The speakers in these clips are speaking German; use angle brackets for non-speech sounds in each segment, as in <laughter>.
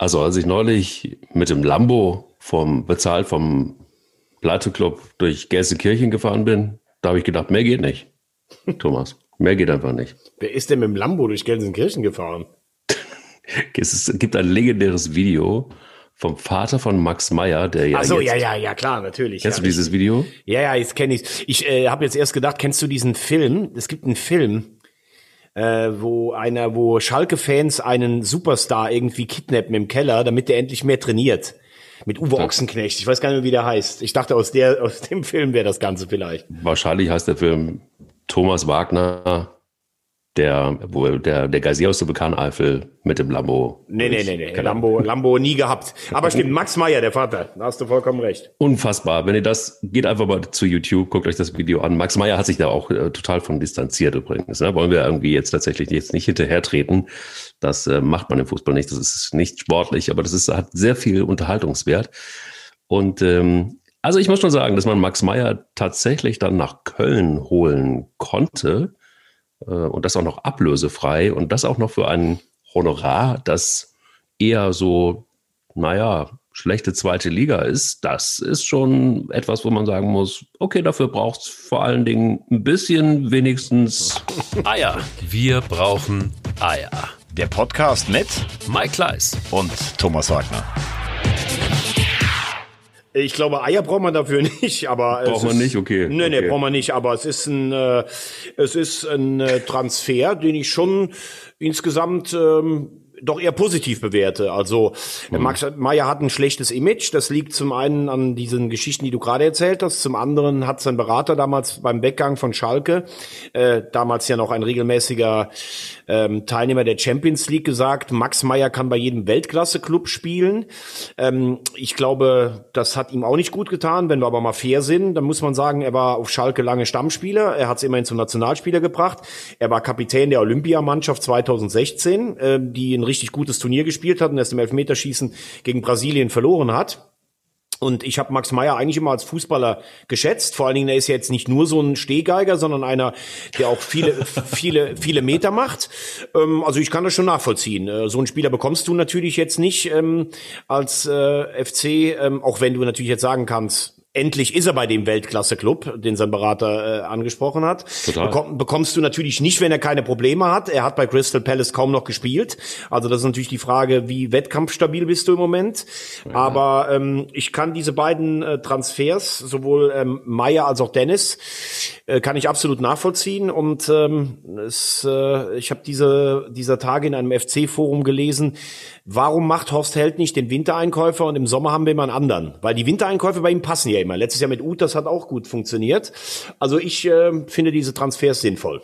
Also als ich neulich mit dem Lambo vom bezahlt vom Pleiteclub durch Gelsenkirchen gefahren bin, da habe ich gedacht, mehr geht nicht. <laughs> Thomas, mehr geht einfach nicht. Wer ist denn mit dem Lambo durch Gelsenkirchen gefahren? <laughs> es gibt ein legendäres Video vom Vater von Max Meyer, der ja. Ach so, ja, ja, ja, klar, natürlich. Kennst ja, du dieses Video? Ja, ja, jetzt kenne ich Ich äh, habe jetzt erst gedacht, kennst du diesen Film? Es gibt einen Film, äh, wo einer, wo Schalke-Fans einen Superstar irgendwie kidnappen im Keller, damit der endlich mehr trainiert. Mit Uwe Ochsenknecht. Ich weiß gar nicht mehr, wie der heißt. Ich dachte, aus der, aus dem Film wäre das Ganze vielleicht. Wahrscheinlich heißt der Film Thomas Wagner der, wo der, der Gazi aus der Vulkaneifel mit dem Lambo. Nee, nee, nee, nee. Lambo, Lambo nie gehabt. Aber <laughs> stimmt, Max Meyer, der Vater. Da hast du vollkommen recht. Unfassbar. Wenn ihr das, geht einfach mal zu YouTube, guckt euch das Video an. Max Meyer hat sich da auch äh, total von distanziert übrigens. Ne? Wollen wir irgendwie jetzt tatsächlich jetzt nicht hinterhertreten. Das äh, macht man im Fußball nicht. Das ist nicht sportlich, aber das ist, hat sehr viel Unterhaltungswert. Und ähm, also ich muss schon sagen, dass man Max Meyer tatsächlich dann nach Köln holen konnte und das auch noch ablösefrei und das auch noch für ein Honorar, das eher so, naja, schlechte zweite Liga ist, das ist schon etwas, wo man sagen muss, okay, dafür braucht es vor allen Dingen ein bisschen wenigstens <laughs> Eier. Wir brauchen Eier. Der Podcast mit Mike Kleiss und Thomas Wagner. Ich glaube, Eier braucht man dafür <laughs> nicht, aber braucht man ist, nicht, okay. Nee, okay. nee, braucht man nicht, aber es ist ein äh, es ist ein äh, Transfer, den ich schon insgesamt ähm, doch eher positiv bewerte. Also mhm. Max Meyer hat ein schlechtes Image. Das liegt zum einen an diesen Geschichten, die du gerade erzählt hast. Zum anderen hat sein Berater damals beim Weggang von Schalke, äh, damals ja noch ein regelmäßiger ähm, Teilnehmer der Champions League, gesagt, Max Meyer kann bei jedem Weltklasse-Club spielen. Ähm, ich glaube, das hat ihm auch nicht gut getan. Wenn wir aber mal fair sind, dann muss man sagen, er war auf Schalke lange Stammspieler. Er hat es immerhin zum Nationalspieler gebracht. Er war Kapitän der Olympiamannschaft 2016, äh, die ein richtig gutes Turnier gespielt hat und erst im Elfmeterschießen gegen Brasilien verloren hat. Und ich habe Max Meyer eigentlich immer als Fußballer geschätzt. Vor allen Dingen, er ist ja jetzt nicht nur so ein Stehgeiger, sondern einer, der auch viele, <laughs> viele, viele Meter macht. Ähm, also ich kann das schon nachvollziehen. Äh, so einen Spieler bekommst du natürlich jetzt nicht ähm, als äh, FC, ähm, auch wenn du natürlich jetzt sagen kannst, endlich ist er bei dem Weltklasse-Club, den sein Berater äh, angesprochen hat. Total. Bekomm, bekommst du natürlich nicht, wenn er keine Probleme hat. Er hat bei Crystal Palace kaum noch gespielt. Also das ist natürlich die Frage, wie wettkampfstabil bist du im Moment. Ja. Aber ähm, ich kann diese beiden äh, Transfers, sowohl ähm, Meyer als auch Dennis, äh, kann ich absolut nachvollziehen. Und ähm, es, äh, ich habe diese dieser Tage in einem FC-Forum gelesen, warum macht Horst Held nicht den Wintereinkäufer und im Sommer haben wir immer einen anderen? Weil die Wintereinkäufe bei ihm passen ja immer. Letztes Jahr mit Ut, das hat auch gut funktioniert. Also ich äh, finde diese Transfers sinnvoll.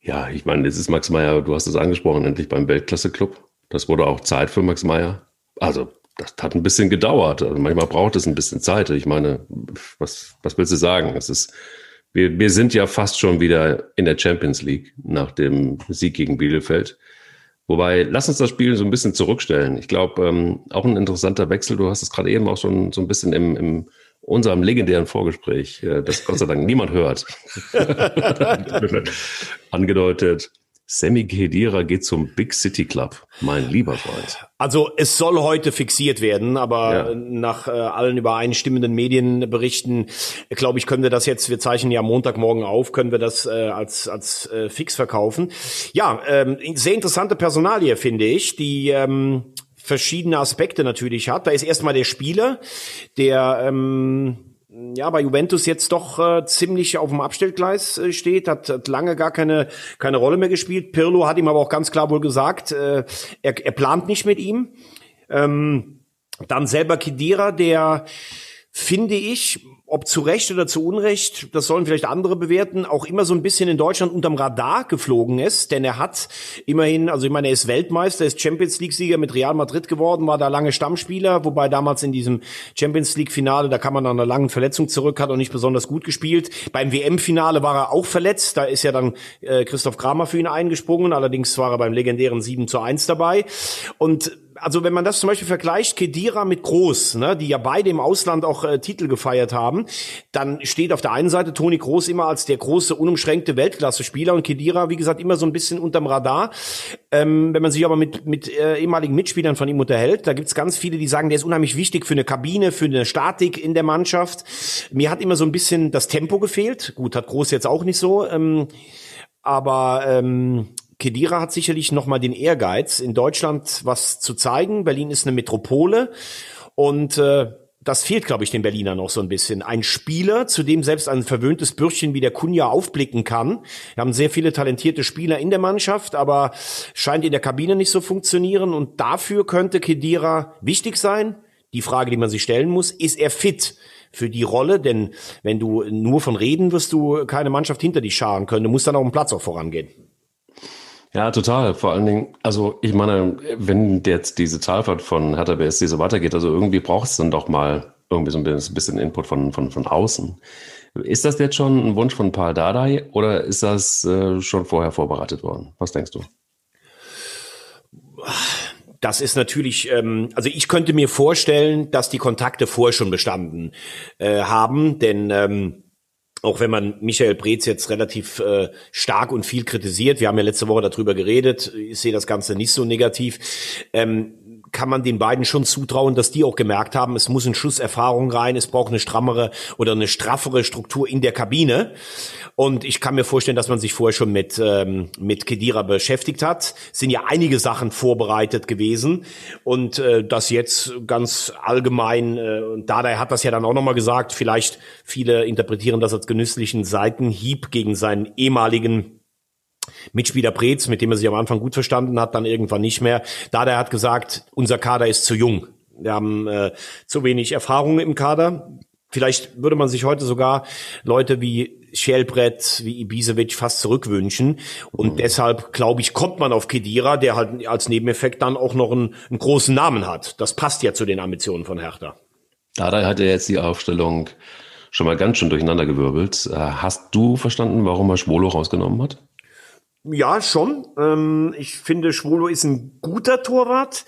Ja, ich meine, es ist Max Meyer, du hast es angesprochen, endlich beim Weltklasse-Club. Das wurde auch Zeit für Max Meyer. Also, das hat ein bisschen gedauert. Also manchmal braucht es ein bisschen Zeit. Ich meine, was, was willst du sagen? Es ist, wir, wir sind ja fast schon wieder in der Champions League nach dem Sieg gegen Bielefeld. Wobei, lass uns das Spiel so ein bisschen zurückstellen. Ich glaube, ähm, auch ein interessanter Wechsel. Du hast es gerade eben auch schon so ein bisschen im, im unserem legendären Vorgespräch, äh, das Gott sei Dank niemand hört, <laughs> angedeutet. Sammy Khedira geht zum Big City Club, mein lieber Freund. Also es soll heute fixiert werden, aber ja. nach äh, allen übereinstimmenden Medienberichten, glaube ich, können wir das jetzt, wir zeichnen ja Montagmorgen auf, können wir das äh, als, als äh, fix verkaufen. Ja, ähm, sehr interessante Personalie, finde ich, die ähm, verschiedene Aspekte natürlich hat. Da ist erstmal der Spieler, der ähm, ja bei Juventus jetzt doch äh, ziemlich auf dem Abstellgleis äh, steht, hat, hat lange gar keine keine Rolle mehr gespielt. Pirlo hat ihm aber auch ganz klar wohl gesagt, äh, er, er plant nicht mit ihm. Ähm, dann selber Kidira, der finde ich, ob zu Recht oder zu Unrecht, das sollen vielleicht andere bewerten, auch immer so ein bisschen in Deutschland unterm Radar geflogen ist, denn er hat immerhin, also ich meine, er ist Weltmeister, ist Champions League Sieger mit Real Madrid geworden, war da lange Stammspieler, wobei damals in diesem Champions League Finale, da kam man nach einer langen Verletzung zurück, hat auch nicht besonders gut gespielt. Beim WM Finale war er auch verletzt, da ist ja dann äh, Christoph Kramer für ihn eingesprungen, allerdings war er beim legendären 7 zu 1 dabei und also wenn man das zum Beispiel vergleicht, Kedira mit Groß, ne, die ja beide im Ausland auch äh, Titel gefeiert haben, dann steht auf der einen Seite Toni Groß immer als der große, unumschränkte Weltklasse-Spieler und Kedira, wie gesagt, immer so ein bisschen unterm Radar. Ähm, wenn man sich aber mit, mit äh, ehemaligen Mitspielern von ihm unterhält, da gibt's ganz viele, die sagen, der ist unheimlich wichtig für eine Kabine, für eine Statik in der Mannschaft. Mir hat immer so ein bisschen das Tempo gefehlt. Gut, hat Groß jetzt auch nicht so. Ähm, aber ähm, Kedira hat sicherlich noch mal den Ehrgeiz, in Deutschland was zu zeigen. Berlin ist eine Metropole und äh, das fehlt, glaube ich, den Berlinern noch so ein bisschen. Ein Spieler, zu dem selbst ein verwöhntes Bürschchen wie der Kunja aufblicken kann. Wir haben sehr viele talentierte Spieler in der Mannschaft, aber scheint in der Kabine nicht so funktionieren. Und dafür könnte Kedira wichtig sein. Die Frage, die man sich stellen muss, ist er fit? für die Rolle, denn wenn du nur von reden wirst du keine Mannschaft hinter dich scharen können. Du musst dann auf dem Platz auch vorangehen. Ja, total. Vor allen Dingen, also ich meine, wenn jetzt diese Talfahrt von Hertha BSC so weitergeht, also irgendwie braucht es dann doch mal irgendwie so ein bisschen Input von, von, von außen. Ist das jetzt schon ein Wunsch von Paul Dardai oder ist das äh, schon vorher vorbereitet worden? Was denkst du? Das ist natürlich, ähm, also ich könnte mir vorstellen, dass die Kontakte vorher schon bestanden äh, haben, denn ähm, auch wenn man Michael Breetz jetzt relativ äh, stark und viel kritisiert, wir haben ja letzte Woche darüber geredet, ich sehe das Ganze nicht so negativ, ähm, kann man den beiden schon zutrauen, dass die auch gemerkt haben, es muss ein Schuss Erfahrung rein, es braucht eine strammere oder eine straffere Struktur in der Kabine. Und ich kann mir vorstellen, dass man sich vorher schon mit, ähm, mit Kedira beschäftigt hat. Es sind ja einige Sachen vorbereitet gewesen. Und äh, das jetzt ganz allgemein, äh, und Dada hat das ja dann auch nochmal gesagt, vielleicht viele interpretieren das als genüsslichen Seitenhieb gegen seinen ehemaligen Mitspieler Preetz, mit dem er sich am Anfang gut verstanden hat, dann irgendwann nicht mehr. Da der hat gesagt, unser Kader ist zu jung. Wir haben äh, zu wenig Erfahrung im Kader. Vielleicht würde man sich heute sogar Leute wie Schellbrett, wie Ibisevic fast zurückwünschen. Und mhm. deshalb, glaube ich, kommt man auf Kedira, der halt als Nebeneffekt dann auch noch einen, einen großen Namen hat. Das passt ja zu den Ambitionen von Hertha. Dada hat er jetzt die Aufstellung schon mal ganz schön durcheinandergewirbelt. Äh, hast du verstanden, warum er Schwolo rausgenommen hat? Ja, schon. Ähm, ich finde, Schwolo ist ein guter Torwart,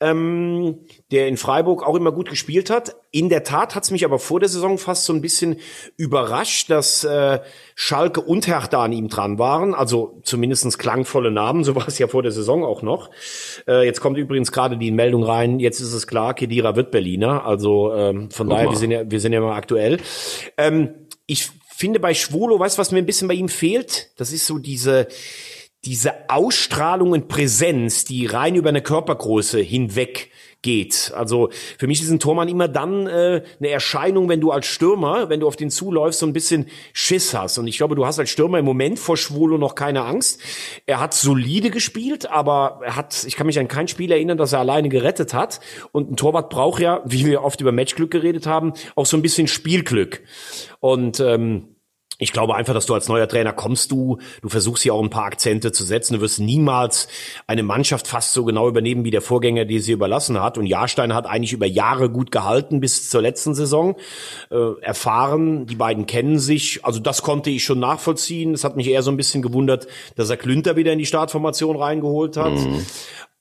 ähm, der in Freiburg auch immer gut gespielt hat. In der Tat hat's mich aber vor der Saison fast so ein bisschen überrascht, dass äh, Schalke und Hertha an ihm dran waren. Also zumindestens klangvolle Namen, <laughs> so war es ja vor der Saison auch noch. Äh, jetzt kommt übrigens gerade die Meldung rein, jetzt ist es klar, Kedira wird Berliner. Also ähm, von Guck daher, wir sind, ja, wir sind ja mal aktuell. Ähm, ich finde bei Schwolo, weißt du, was mir ein bisschen bei ihm fehlt? Das ist so diese, diese Ausstrahlung und Präsenz, die rein über eine Körpergröße hinweg geht. Also für mich ist ein Tormann immer dann äh, eine Erscheinung, wenn du als Stürmer, wenn du auf den zuläufst, so ein bisschen Schiss hast. Und ich glaube, du hast als Stürmer im Moment vor Schwolo noch keine Angst. Er hat solide gespielt, aber er hat, ich kann mich an kein Spiel erinnern, das er alleine gerettet hat. Und ein Torwart braucht ja, wie wir oft über Matchglück geredet haben, auch so ein bisschen Spielglück. Und ähm, ich glaube einfach, dass du als neuer Trainer kommst du, du versuchst hier auch ein paar Akzente zu setzen. Du wirst niemals eine Mannschaft fast so genau übernehmen wie der Vorgänger, die sie überlassen hat. Und Jahrstein hat eigentlich über Jahre gut gehalten bis zur letzten Saison. Äh, erfahren, die beiden kennen sich. Also das konnte ich schon nachvollziehen. Es hat mich eher so ein bisschen gewundert, dass er Klünter wieder in die Startformation reingeholt hat. Mhm.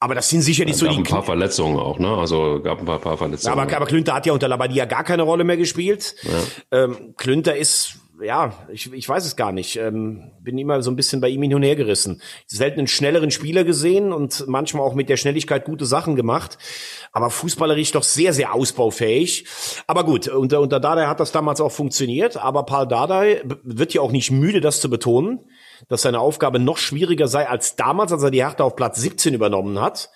Aber das sind sicher nicht es so gab die. ein paar Verletzungen auch, ne? Also gab ein paar, paar Verletzungen. Aber, aber Klünter hat ja unter Labadia gar keine Rolle mehr gespielt. Ja. Ähm, Klünter ist ja, ich, ich weiß es gar nicht. Ähm, bin immer so ein bisschen bei ihm hin und her gerissen. Selten einen schnelleren Spieler gesehen und manchmal auch mit der Schnelligkeit gute Sachen gemacht. Aber fußballerisch doch sehr, sehr ausbaufähig. Aber gut, unter, unter Dardai hat das damals auch funktioniert. Aber Paul Dardai wird ja auch nicht müde, das zu betonen, dass seine Aufgabe noch schwieriger sei als damals, als er die Hertha auf Platz 17 übernommen hat.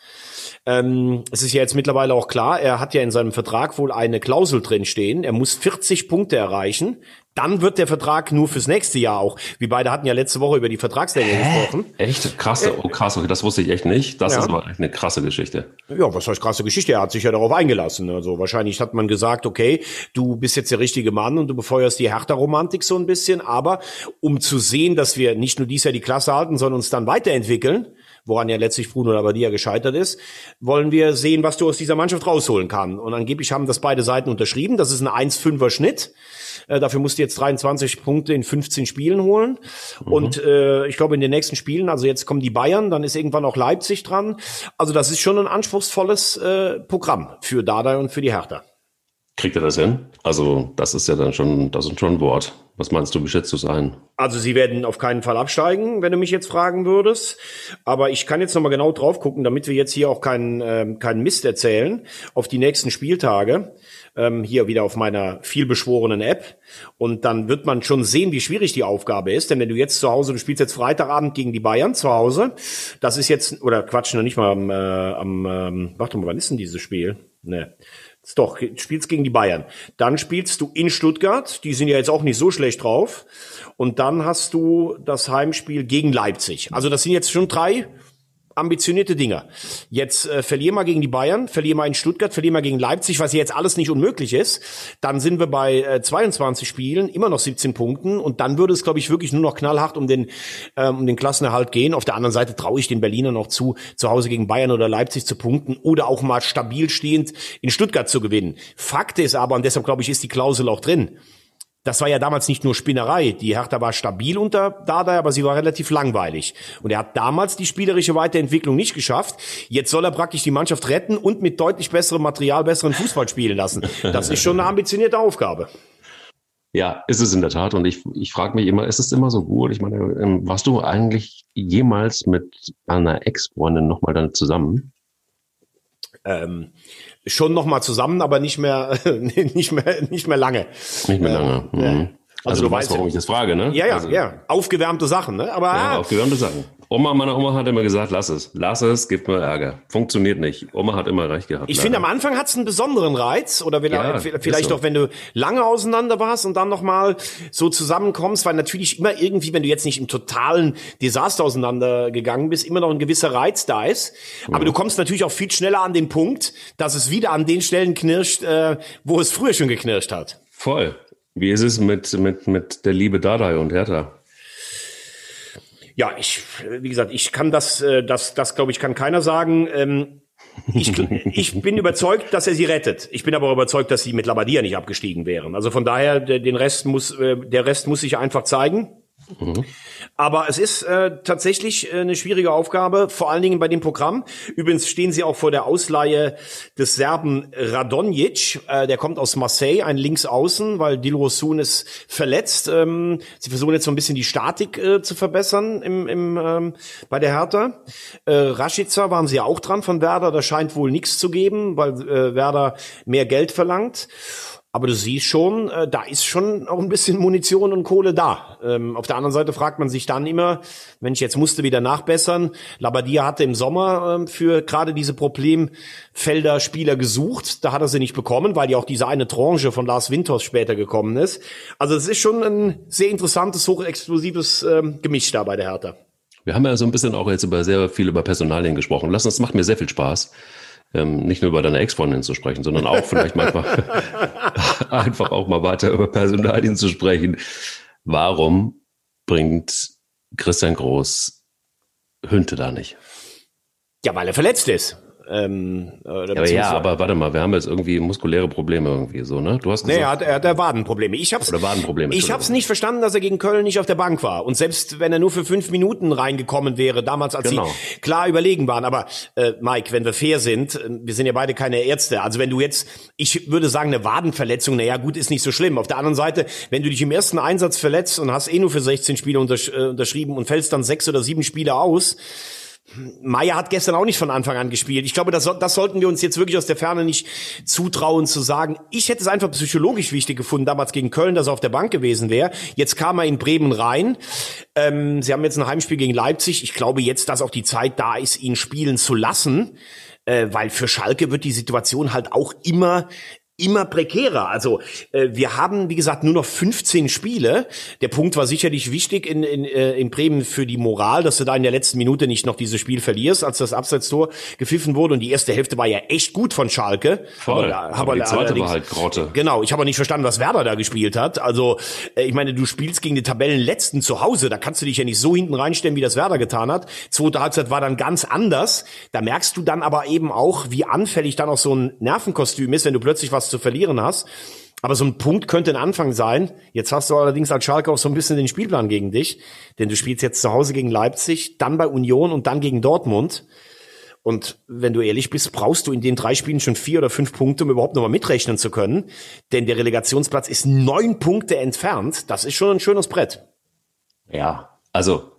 Ähm, es ist ja jetzt mittlerweile auch klar, er hat ja in seinem Vertrag wohl eine Klausel drin stehen. Er muss 40 Punkte erreichen. Dann wird der Vertrag nur fürs nächste Jahr auch. Wir beide hatten ja letzte Woche über die Vertragslänge Hä? gesprochen. Echt? Krass, oh krass, okay, das wusste ich echt nicht. Das ja. ist aber eine krasse Geschichte. Ja, was heißt krasse Geschichte? Er hat sich ja darauf eingelassen. Also wahrscheinlich hat man gesagt, okay, du bist jetzt der richtige Mann und du befeuerst die Hertha-Romantik so ein bisschen. Aber um zu sehen, dass wir nicht nur dies Jahr die Klasse halten, sondern uns dann weiterentwickeln, woran ja letztlich Bruno Labbadia gescheitert ist, wollen wir sehen, was du aus dieser Mannschaft rausholen kann. Und angeblich haben das beide Seiten unterschrieben. Das ist ein 1-5er Schnitt. Äh, dafür musst du jetzt 23 Punkte in 15 Spielen holen. Mhm. Und äh, ich glaube, in den nächsten Spielen, also jetzt kommen die Bayern, dann ist irgendwann auch Leipzig dran. Also das ist schon ein anspruchsvolles äh, Programm für Dada und für die Hertha. Kriegt er das hin? Also, das ist ja dann schon, das ist schon ein Wort. Was meinst du, wie schätzt du es ein? Also, sie werden auf keinen Fall absteigen, wenn du mich jetzt fragen würdest. Aber ich kann jetzt nochmal genau drauf gucken, damit wir jetzt hier auch keinen, ähm, keinen Mist erzählen, auf die nächsten Spieltage. Ähm, hier wieder auf meiner vielbeschworenen App. Und dann wird man schon sehen, wie schwierig die Aufgabe ist. Denn wenn du jetzt zu Hause, du spielst jetzt Freitagabend gegen die Bayern zu Hause, das ist jetzt, oder Quatsch, noch nicht mal am, äh, am ähm, warte mal, wann ist denn dieses Spiel? Ne. Doch, spielst gegen die Bayern. Dann spielst du in Stuttgart, die sind ja jetzt auch nicht so schlecht drauf. Und dann hast du das Heimspiel gegen Leipzig. Also das sind jetzt schon drei ambitionierte Dinger. Jetzt äh, verlieren wir gegen die Bayern, verlieren wir in Stuttgart, verlieren wir gegen Leipzig, was jetzt alles nicht unmöglich ist. Dann sind wir bei äh, 22 Spielen, immer noch 17 Punkten und dann würde es, glaube ich, wirklich nur noch knallhart um den ähm, um den Klassenerhalt gehen. Auf der anderen Seite traue ich den Berlinern noch zu, zu Hause gegen Bayern oder Leipzig zu punkten oder auch mal stabil stehend in Stuttgart zu gewinnen. Fakt ist aber, und deshalb glaube ich, ist die Klausel auch drin das war ja damals nicht nur Spinnerei. Die Hertha war stabil unter Dada, aber sie war relativ langweilig. Und er hat damals die spielerische Weiterentwicklung nicht geschafft. Jetzt soll er praktisch die Mannschaft retten und mit deutlich besserem Material besseren Fußball spielen lassen. Das ist schon eine ambitionierte Aufgabe. Ja, ist es in der Tat. Und ich, ich frage mich immer, ist es immer so gut? Ich meine, ähm, warst du eigentlich jemals mit einer Ex-Freundin nochmal dann zusammen? Ähm, schon noch mal zusammen, aber nicht mehr, <laughs> nicht mehr, nicht mehr lange. Nicht mehr lange. Mhm. Also, also, du, weißt, warum ich das frage, ne? Ja, ja, also, ja. Aufgewärmte Sachen, ne? Aber ja, aufgewärmte Sachen. Oma, meine Oma hat immer gesagt, lass es, lass es, gibt mir Ärger. Funktioniert nicht. Oma hat immer recht gehabt. Ich finde, am Anfang hat es einen besonderen Reiz oder ja, vielleicht so. auch, wenn du lange auseinander warst und dann noch mal so zusammenkommst, weil natürlich immer irgendwie, wenn du jetzt nicht im totalen Desaster auseinandergegangen bist, immer noch ein gewisser Reiz da ist. Aber mhm. du kommst natürlich auch viel schneller an den Punkt, dass es wieder an den Stellen knirscht, äh, wo es früher schon geknirscht hat. Voll. Wie ist es mit, mit, mit der Liebe Dadai und Hertha? Ja, ich, wie gesagt, ich kann das, äh, das, das glaube ich, kann keiner sagen. Ähm, ich, <laughs> ich bin überzeugt, dass er sie rettet. Ich bin aber überzeugt, dass sie mit Labadia nicht abgestiegen wären. Also von daher, den Rest muss, äh, der Rest muss sich einfach zeigen. Mhm. Aber es ist äh, tatsächlich äh, eine schwierige Aufgabe, vor allen Dingen bei dem Programm. Übrigens stehen sie auch vor der Ausleihe des Serben Radonjic. Äh, der kommt aus Marseille, ein Linksaußen, weil Dilrosun ist verletzt. Ähm, sie versuchen jetzt so ein bisschen die Statik äh, zu verbessern im, im, ähm, bei der Hertha. Äh, Rashica waren sie auch dran von Werder. Da scheint wohl nichts zu geben, weil äh, Werder mehr Geld verlangt. Aber du siehst schon, äh, da ist schon auch ein bisschen Munition und Kohle da. Ähm, auf der anderen Seite fragt man sich dann immer, Mensch, jetzt musste wieder nachbessern. Labadia hatte im Sommer ähm, für gerade diese Problemfelder Spieler gesucht. Da hat er sie nicht bekommen, weil ja auch diese eine Tranche von Lars Winters später gekommen ist. Also es ist schon ein sehr interessantes, hochexplosives ähm, Gemisch da bei der Hertha. Wir haben ja so ein bisschen auch jetzt über sehr viel über Personalien gesprochen. Lass uns, das macht mir sehr viel Spaß ähm, nicht nur über deine Ex-Freundin zu sprechen, sondern auch vielleicht manchmal <laughs> einfach auch mal weiter über Personalien zu sprechen. Warum bringt Christian Groß Hünte da nicht? Ja, weil er verletzt ist. Ähm, ja, aber ja, aber warte mal, wir haben jetzt irgendwie muskuläre Probleme irgendwie so, ne? Du hast gesagt, nee, er hat, er hat Wadenprobleme. Ich hab's, oder Wadenprobleme. Ich hab's nicht verstanden, dass er gegen Köln nicht auf der Bank war. Und selbst wenn er nur für fünf Minuten reingekommen wäre, damals als genau. sie klar überlegen waren. Aber äh, Mike, wenn wir fair sind, äh, wir sind ja beide keine Ärzte. Also wenn du jetzt, ich würde sagen, eine Wadenverletzung, naja, gut, ist nicht so schlimm. Auf der anderen Seite, wenn du dich im ersten Einsatz verletzt und hast eh nur für 16 Spiele untersch äh, unterschrieben und fällst dann sechs oder sieben Spiele aus, Meier hat gestern auch nicht von Anfang an gespielt. Ich glaube, das, das sollten wir uns jetzt wirklich aus der Ferne nicht zutrauen zu sagen. Ich hätte es einfach psychologisch wichtig gefunden, damals gegen Köln, dass er auf der Bank gewesen wäre. Jetzt kam er in Bremen rein. Ähm, sie haben jetzt ein Heimspiel gegen Leipzig. Ich glaube jetzt, dass auch die Zeit da ist, ihn spielen zu lassen. Äh, weil für Schalke wird die Situation halt auch immer immer prekärer. Also äh, wir haben, wie gesagt, nur noch 15 Spiele. Der Punkt war sicherlich wichtig in, in, äh, in Bremen für die Moral, dass du da in der letzten Minute nicht noch dieses Spiel verlierst, als das Abseitstor gepfiffen wurde. Und die erste Hälfte war ja echt gut von Schalke. Voll. Aber, aber die zweite war halt Grotte. Genau, ich habe nicht verstanden, was Werder da gespielt hat. Also äh, ich meine, du spielst gegen die Tabellenletzten zu Hause. Da kannst du dich ja nicht so hinten reinstellen, wie das Werder getan hat. Zweite Halbzeit war dann ganz anders. Da merkst du dann aber eben auch, wie anfällig dann auch so ein Nervenkostüm ist, wenn du plötzlich was zu verlieren hast. Aber so ein Punkt könnte ein Anfang sein. Jetzt hast du allerdings als Schalke auch so ein bisschen den Spielplan gegen dich, denn du spielst jetzt zu Hause gegen Leipzig, dann bei Union und dann gegen Dortmund. Und wenn du ehrlich bist, brauchst du in den drei Spielen schon vier oder fünf Punkte, um überhaupt nochmal mitrechnen zu können. Denn der Relegationsplatz ist neun Punkte entfernt. Das ist schon ein schönes Brett. Ja, also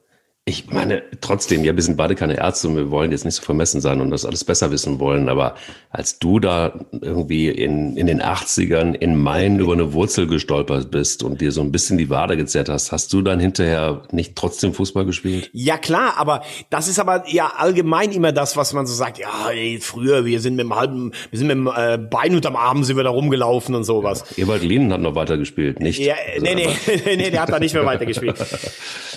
ich meine, trotzdem, ja, wir sind beide keine Ärzte und wir wollen jetzt nicht so vermessen sein und das alles besser wissen wollen, aber als du da irgendwie in, in den 80ern in Main über eine Wurzel gestolpert bist und dir so ein bisschen die Wade gezerrt hast, hast du dann hinterher nicht trotzdem Fußball gespielt? Ja, klar, aber das ist aber ja allgemein immer das, was man so sagt, ja, ey, früher, wir sind mit dem halben, wir sind mit dem äh, Bein unterm Arm sind wir da rumgelaufen und sowas. Ja, Ewald Lehnen hat noch weitergespielt, nicht? Ja, nee, nee, <laughs> nee, nee, der hat da nicht mehr weitergespielt. <laughs>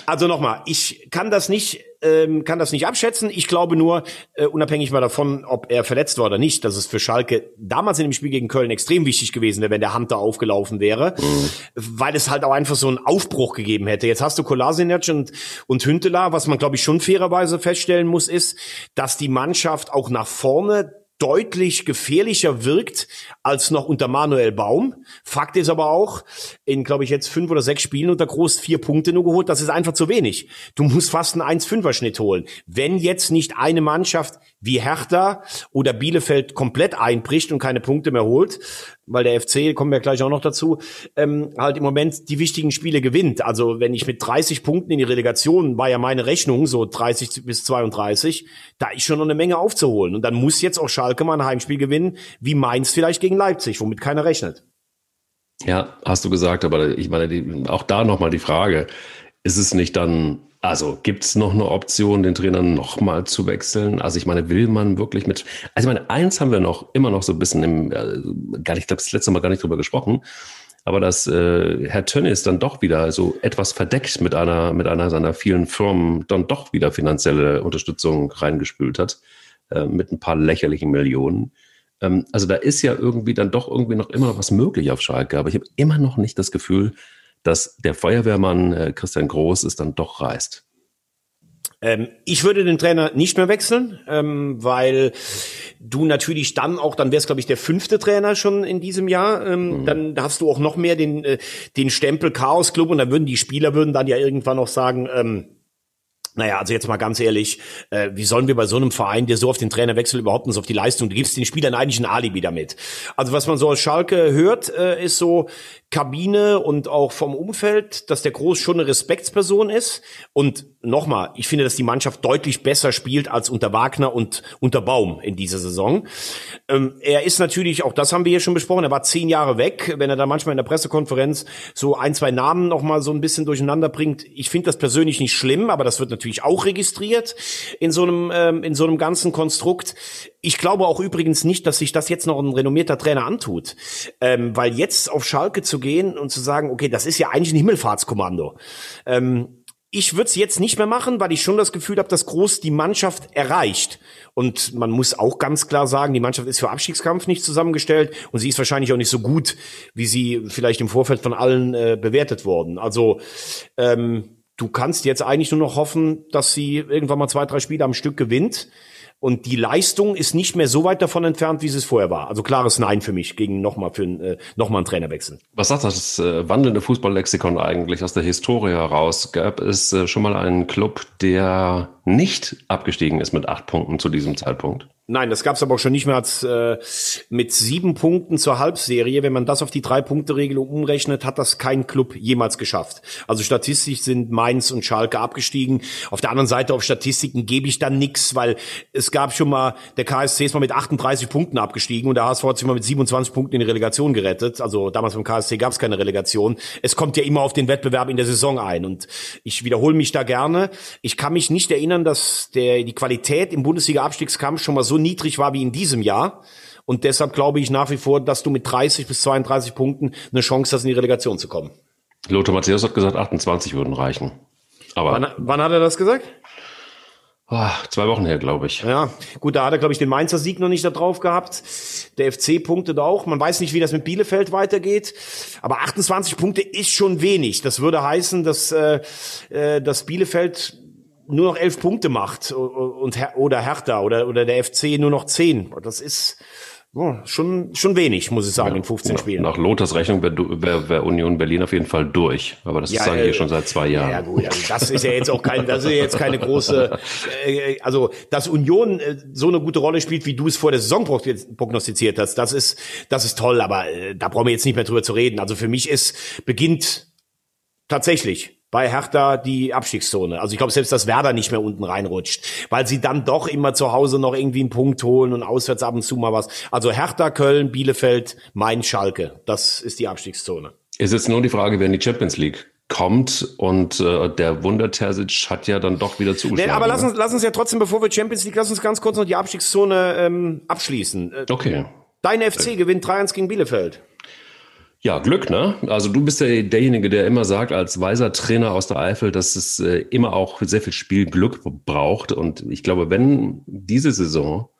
Also nochmal, ich kann das nicht, ähm, kann das nicht abschätzen. Ich glaube nur, äh, unabhängig mal davon, ob er verletzt war oder nicht, dass es für Schalke damals in dem Spiel gegen Köln extrem wichtig gewesen wäre, wenn der Hunter aufgelaufen wäre, mhm. weil es halt auch einfach so einen Aufbruch gegeben hätte. Jetzt hast du Kolasinac und, und Hünteler, was man glaube ich schon fairerweise feststellen muss, ist, dass die Mannschaft auch nach vorne deutlich gefährlicher wirkt als noch unter Manuel Baum. Fakt ist aber auch, in, glaube ich, jetzt fünf oder sechs Spielen unter Groß vier Punkte nur geholt. Das ist einfach zu wenig. Du musst fast einen 1-5er-Schnitt holen. Wenn jetzt nicht eine Mannschaft wie Hertha oder Bielefeld komplett einbricht und keine Punkte mehr holt, weil der FC, kommen wir gleich auch noch dazu, ähm, halt im Moment die wichtigen Spiele gewinnt. Also wenn ich mit 30 Punkten in die Relegation, war ja meine Rechnung, so 30 bis 32, da ist schon noch eine Menge aufzuholen. Und dann muss jetzt auch Schalke mal ein Heimspiel gewinnen, wie Mainz vielleicht gegen Leipzig, womit keiner rechnet. Ja, hast du gesagt, aber ich meine, die, auch da nochmal die Frage, ist es nicht dann also gibt es noch eine Option, den Trainer nochmal zu wechseln? Also ich meine, will man wirklich mit, also ich meine, eins haben wir noch, immer noch so ein bisschen im, äh, gar nicht, ich glaube, das letzte Mal gar nicht drüber gesprochen, aber dass äh, Herr Tönnies dann doch wieder so etwas verdeckt mit einer, mit einer seiner vielen Firmen dann doch wieder finanzielle Unterstützung reingespült hat, äh, mit ein paar lächerlichen Millionen. Ähm, also da ist ja irgendwie dann doch irgendwie noch immer was möglich auf Schalke, aber ich habe immer noch nicht das Gefühl, dass der Feuerwehrmann äh, Christian Groß es dann doch reißt? Ähm, ich würde den Trainer nicht mehr wechseln, ähm, weil du natürlich dann auch, dann wär's glaube ich der fünfte Trainer schon in diesem Jahr, ähm, mhm. dann hast du auch noch mehr den äh, den Stempel Chaos Club und dann würden die Spieler würden dann ja irgendwann noch sagen, ähm, naja, also jetzt mal ganz ehrlich, äh, wie sollen wir bei so einem Verein, der so auf den Trainerwechsel überhaupt nicht auf die Leistung, du gibst den Spielern eigentlich ein Alibi damit. Also was man so aus Schalke hört, äh, ist so, Kabine und auch vom Umfeld, dass der Groß schon eine Respektsperson ist. Und nochmal, ich finde, dass die Mannschaft deutlich besser spielt als unter Wagner und unter Baum in dieser Saison. Ähm, er ist natürlich, auch das haben wir hier schon besprochen, er war zehn Jahre weg. Wenn er da manchmal in der Pressekonferenz so ein, zwei Namen nochmal so ein bisschen durcheinander bringt, ich finde das persönlich nicht schlimm, aber das wird natürlich auch registriert in so einem, ähm, in so einem ganzen Konstrukt. Ich glaube auch übrigens nicht, dass sich das jetzt noch ein renommierter Trainer antut. Ähm, weil jetzt auf Schalke zu gehen und zu sagen, okay, das ist ja eigentlich ein Himmelfahrtskommando. Ähm, ich würde es jetzt nicht mehr machen, weil ich schon das Gefühl habe, dass Groß die Mannschaft erreicht. Und man muss auch ganz klar sagen, die Mannschaft ist für Abstiegskampf nicht zusammengestellt und sie ist wahrscheinlich auch nicht so gut, wie sie vielleicht im Vorfeld von allen äh, bewertet worden. Also ähm, du kannst jetzt eigentlich nur noch hoffen, dass sie irgendwann mal zwei, drei Spiele am Stück gewinnt. Und die Leistung ist nicht mehr so weit davon entfernt, wie es vorher war. Also klares Nein für mich gegen nochmal für äh, nochmal einen Trainerwechsel. Was sagt das äh, wandelnde Fußballlexikon eigentlich aus der Historie heraus? Gab es äh, schon mal einen Club, der nicht abgestiegen ist mit acht Punkten zu diesem Zeitpunkt? Nein, das gab es aber auch schon nicht mehr als äh, mit sieben Punkten zur Halbserie. Wenn man das auf die Drei-Punkte-Regelung umrechnet, hat das kein Club jemals geschafft. Also statistisch sind Mainz und Schalke abgestiegen. Auf der anderen Seite auf Statistiken gebe ich dann nix, weil es gab schon mal, der KSC ist mal mit 38 Punkten abgestiegen und der HSV hat sich mal mit 27 Punkten in die Relegation gerettet. Also damals beim KSC gab es keine Relegation. Es kommt ja immer auf den Wettbewerb in der Saison ein. Und ich wiederhole mich da gerne. Ich kann mich nicht erinnern, erinnern, dass der, die Qualität im Bundesliga-Abstiegskampf schon mal so niedrig war wie in diesem Jahr. Und deshalb glaube ich nach wie vor, dass du mit 30 bis 32 Punkten eine Chance hast, in die Relegation zu kommen. Lothar Matthäus hat gesagt, 28 würden reichen. Aber Wann, wann hat er das gesagt? ah, zwei Wochen her, glaube ich. Ja, gut, da hat er, glaube ich, den Mainzer Sieg noch nicht da drauf gehabt. Der FC punktet auch. Man weiß nicht, wie das mit Bielefeld weitergeht. Aber 28 Punkte ist schon wenig. Das würde heißen, dass, äh, äh, dass Bielefeld nur noch elf Punkte macht und oder Hertha oder, oder der FC nur noch zehn. Das ist oh, schon, schon wenig, muss ich sagen, in 15 Spielen. Nach Lothars Rechnung wäre wär, wär Union Berlin auf jeden Fall durch. Aber das Ja, sage ich äh, hier schon seit zwei Jahren. Ja, gut, also das ist ja jetzt auch kein, das ist ja jetzt keine große, äh, also dass Union äh, so eine gute Rolle spielt, wie du es vor der Saison prognostiz- prognostiziert hast, das ist, das ist toll, aber äh, da brauchen wir jetzt nicht mehr drüber zu reden. Also für mich ist, beginnt tatsächlich bei Hertha die Abstiegszone. Also ich glaube selbst, dass Werder nicht mehr unten reinrutscht, weil sie dann doch immer zu Hause noch irgendwie einen Punkt holen und auswärts ab und zu mal was. Also Hertha, Köln, Bielefeld, Main, Schalke, das ist die Abstiegszone. Ist jetzt nur die Frage, wer in die Champions League kommt und äh, der Wunder Terzic hat ja dann doch wieder zugeschlagen. Nee, aber lass uns, lass uns ja trotzdem, bevor wir Champions League, lass uns ganz kurz noch die Abstiegszone ähm, abschließen. Äh, Okay. Dein FC gewinnt 3-1 gegen Bielefeld. Ja, Glück, ne? Also du bist ja derjenige, der immer sagt, als weiser Trainer aus der Eifel, dass es äh, immer auch sehr viel Spielglück braucht. Und ich glaube, wenn diese Saison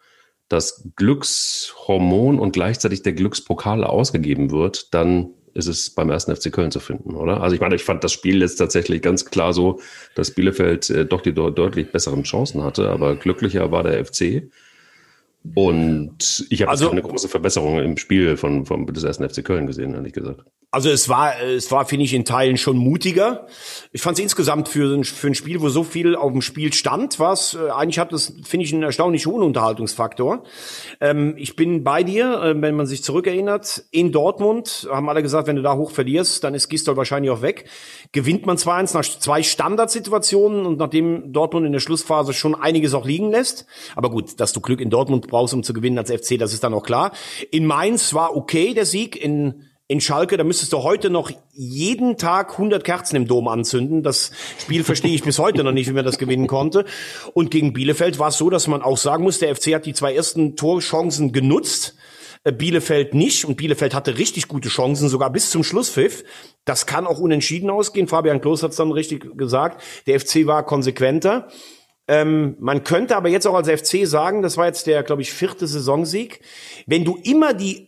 das Glückshormon und gleichzeitig der Glückspokal ausgegeben wird, dann ist es beim ersten FC Köln zu finden, oder? Also ich meine, ich fand das Spiel jetzt tatsächlich ganz klar so, dass Bielefeld äh, doch die de deutlich besseren Chancen hatte, aber glücklicher war der FC. Und ich habe Also- keine große Verbesserung im Spiel von, von des ersten FC Köln gesehen, ehrlich gesagt. Also es war, es war, finde ich, in Teilen schon mutiger. Ich fand es insgesamt für, für ein Spiel, wo so viel auf dem Spiel stand, was äh, eigentlich hat das, finde ich, einen erstaunlich hohen Unterhaltungsfaktor. Ähm, ich bin bei dir, äh, wenn man sich zurückerinnert. In Dortmund haben alle gesagt, wenn du da hoch verlierst, dann ist Gistol wahrscheinlich auch weg. Gewinnt man 2-1 nach zwei Standardsituationen und nachdem Dortmund in der Schlussphase schon einiges auch liegen lässt. Aber gut, dass du Glück in Dortmund brauchst, um zu gewinnen als FC, das ist dann auch klar. In Mainz war okay der Sieg, in in Schalke, da müsstest du heute noch jeden Tag 100 Kerzen im Dom anzünden. Das Spiel verstehe ich bis heute noch nicht, wie man das gewinnen konnte. Und gegen Bielefeld war es so, dass man auch sagen muss, der FC hat die zwei ersten Torchancen genutzt. äh, Bielefeld nicht und Bielefeld hatte richtig gute Chancen, sogar bis zum Schlusspfiff. Das kann auch unentschieden ausgehen. Fabian Klos hat es dann richtig gesagt. Der FC war konsequenter. Ähm, man könnte aber jetzt auch als FC sagen, das war jetzt der, glaube ich, vierte Saisonsieg. Wenn du immer die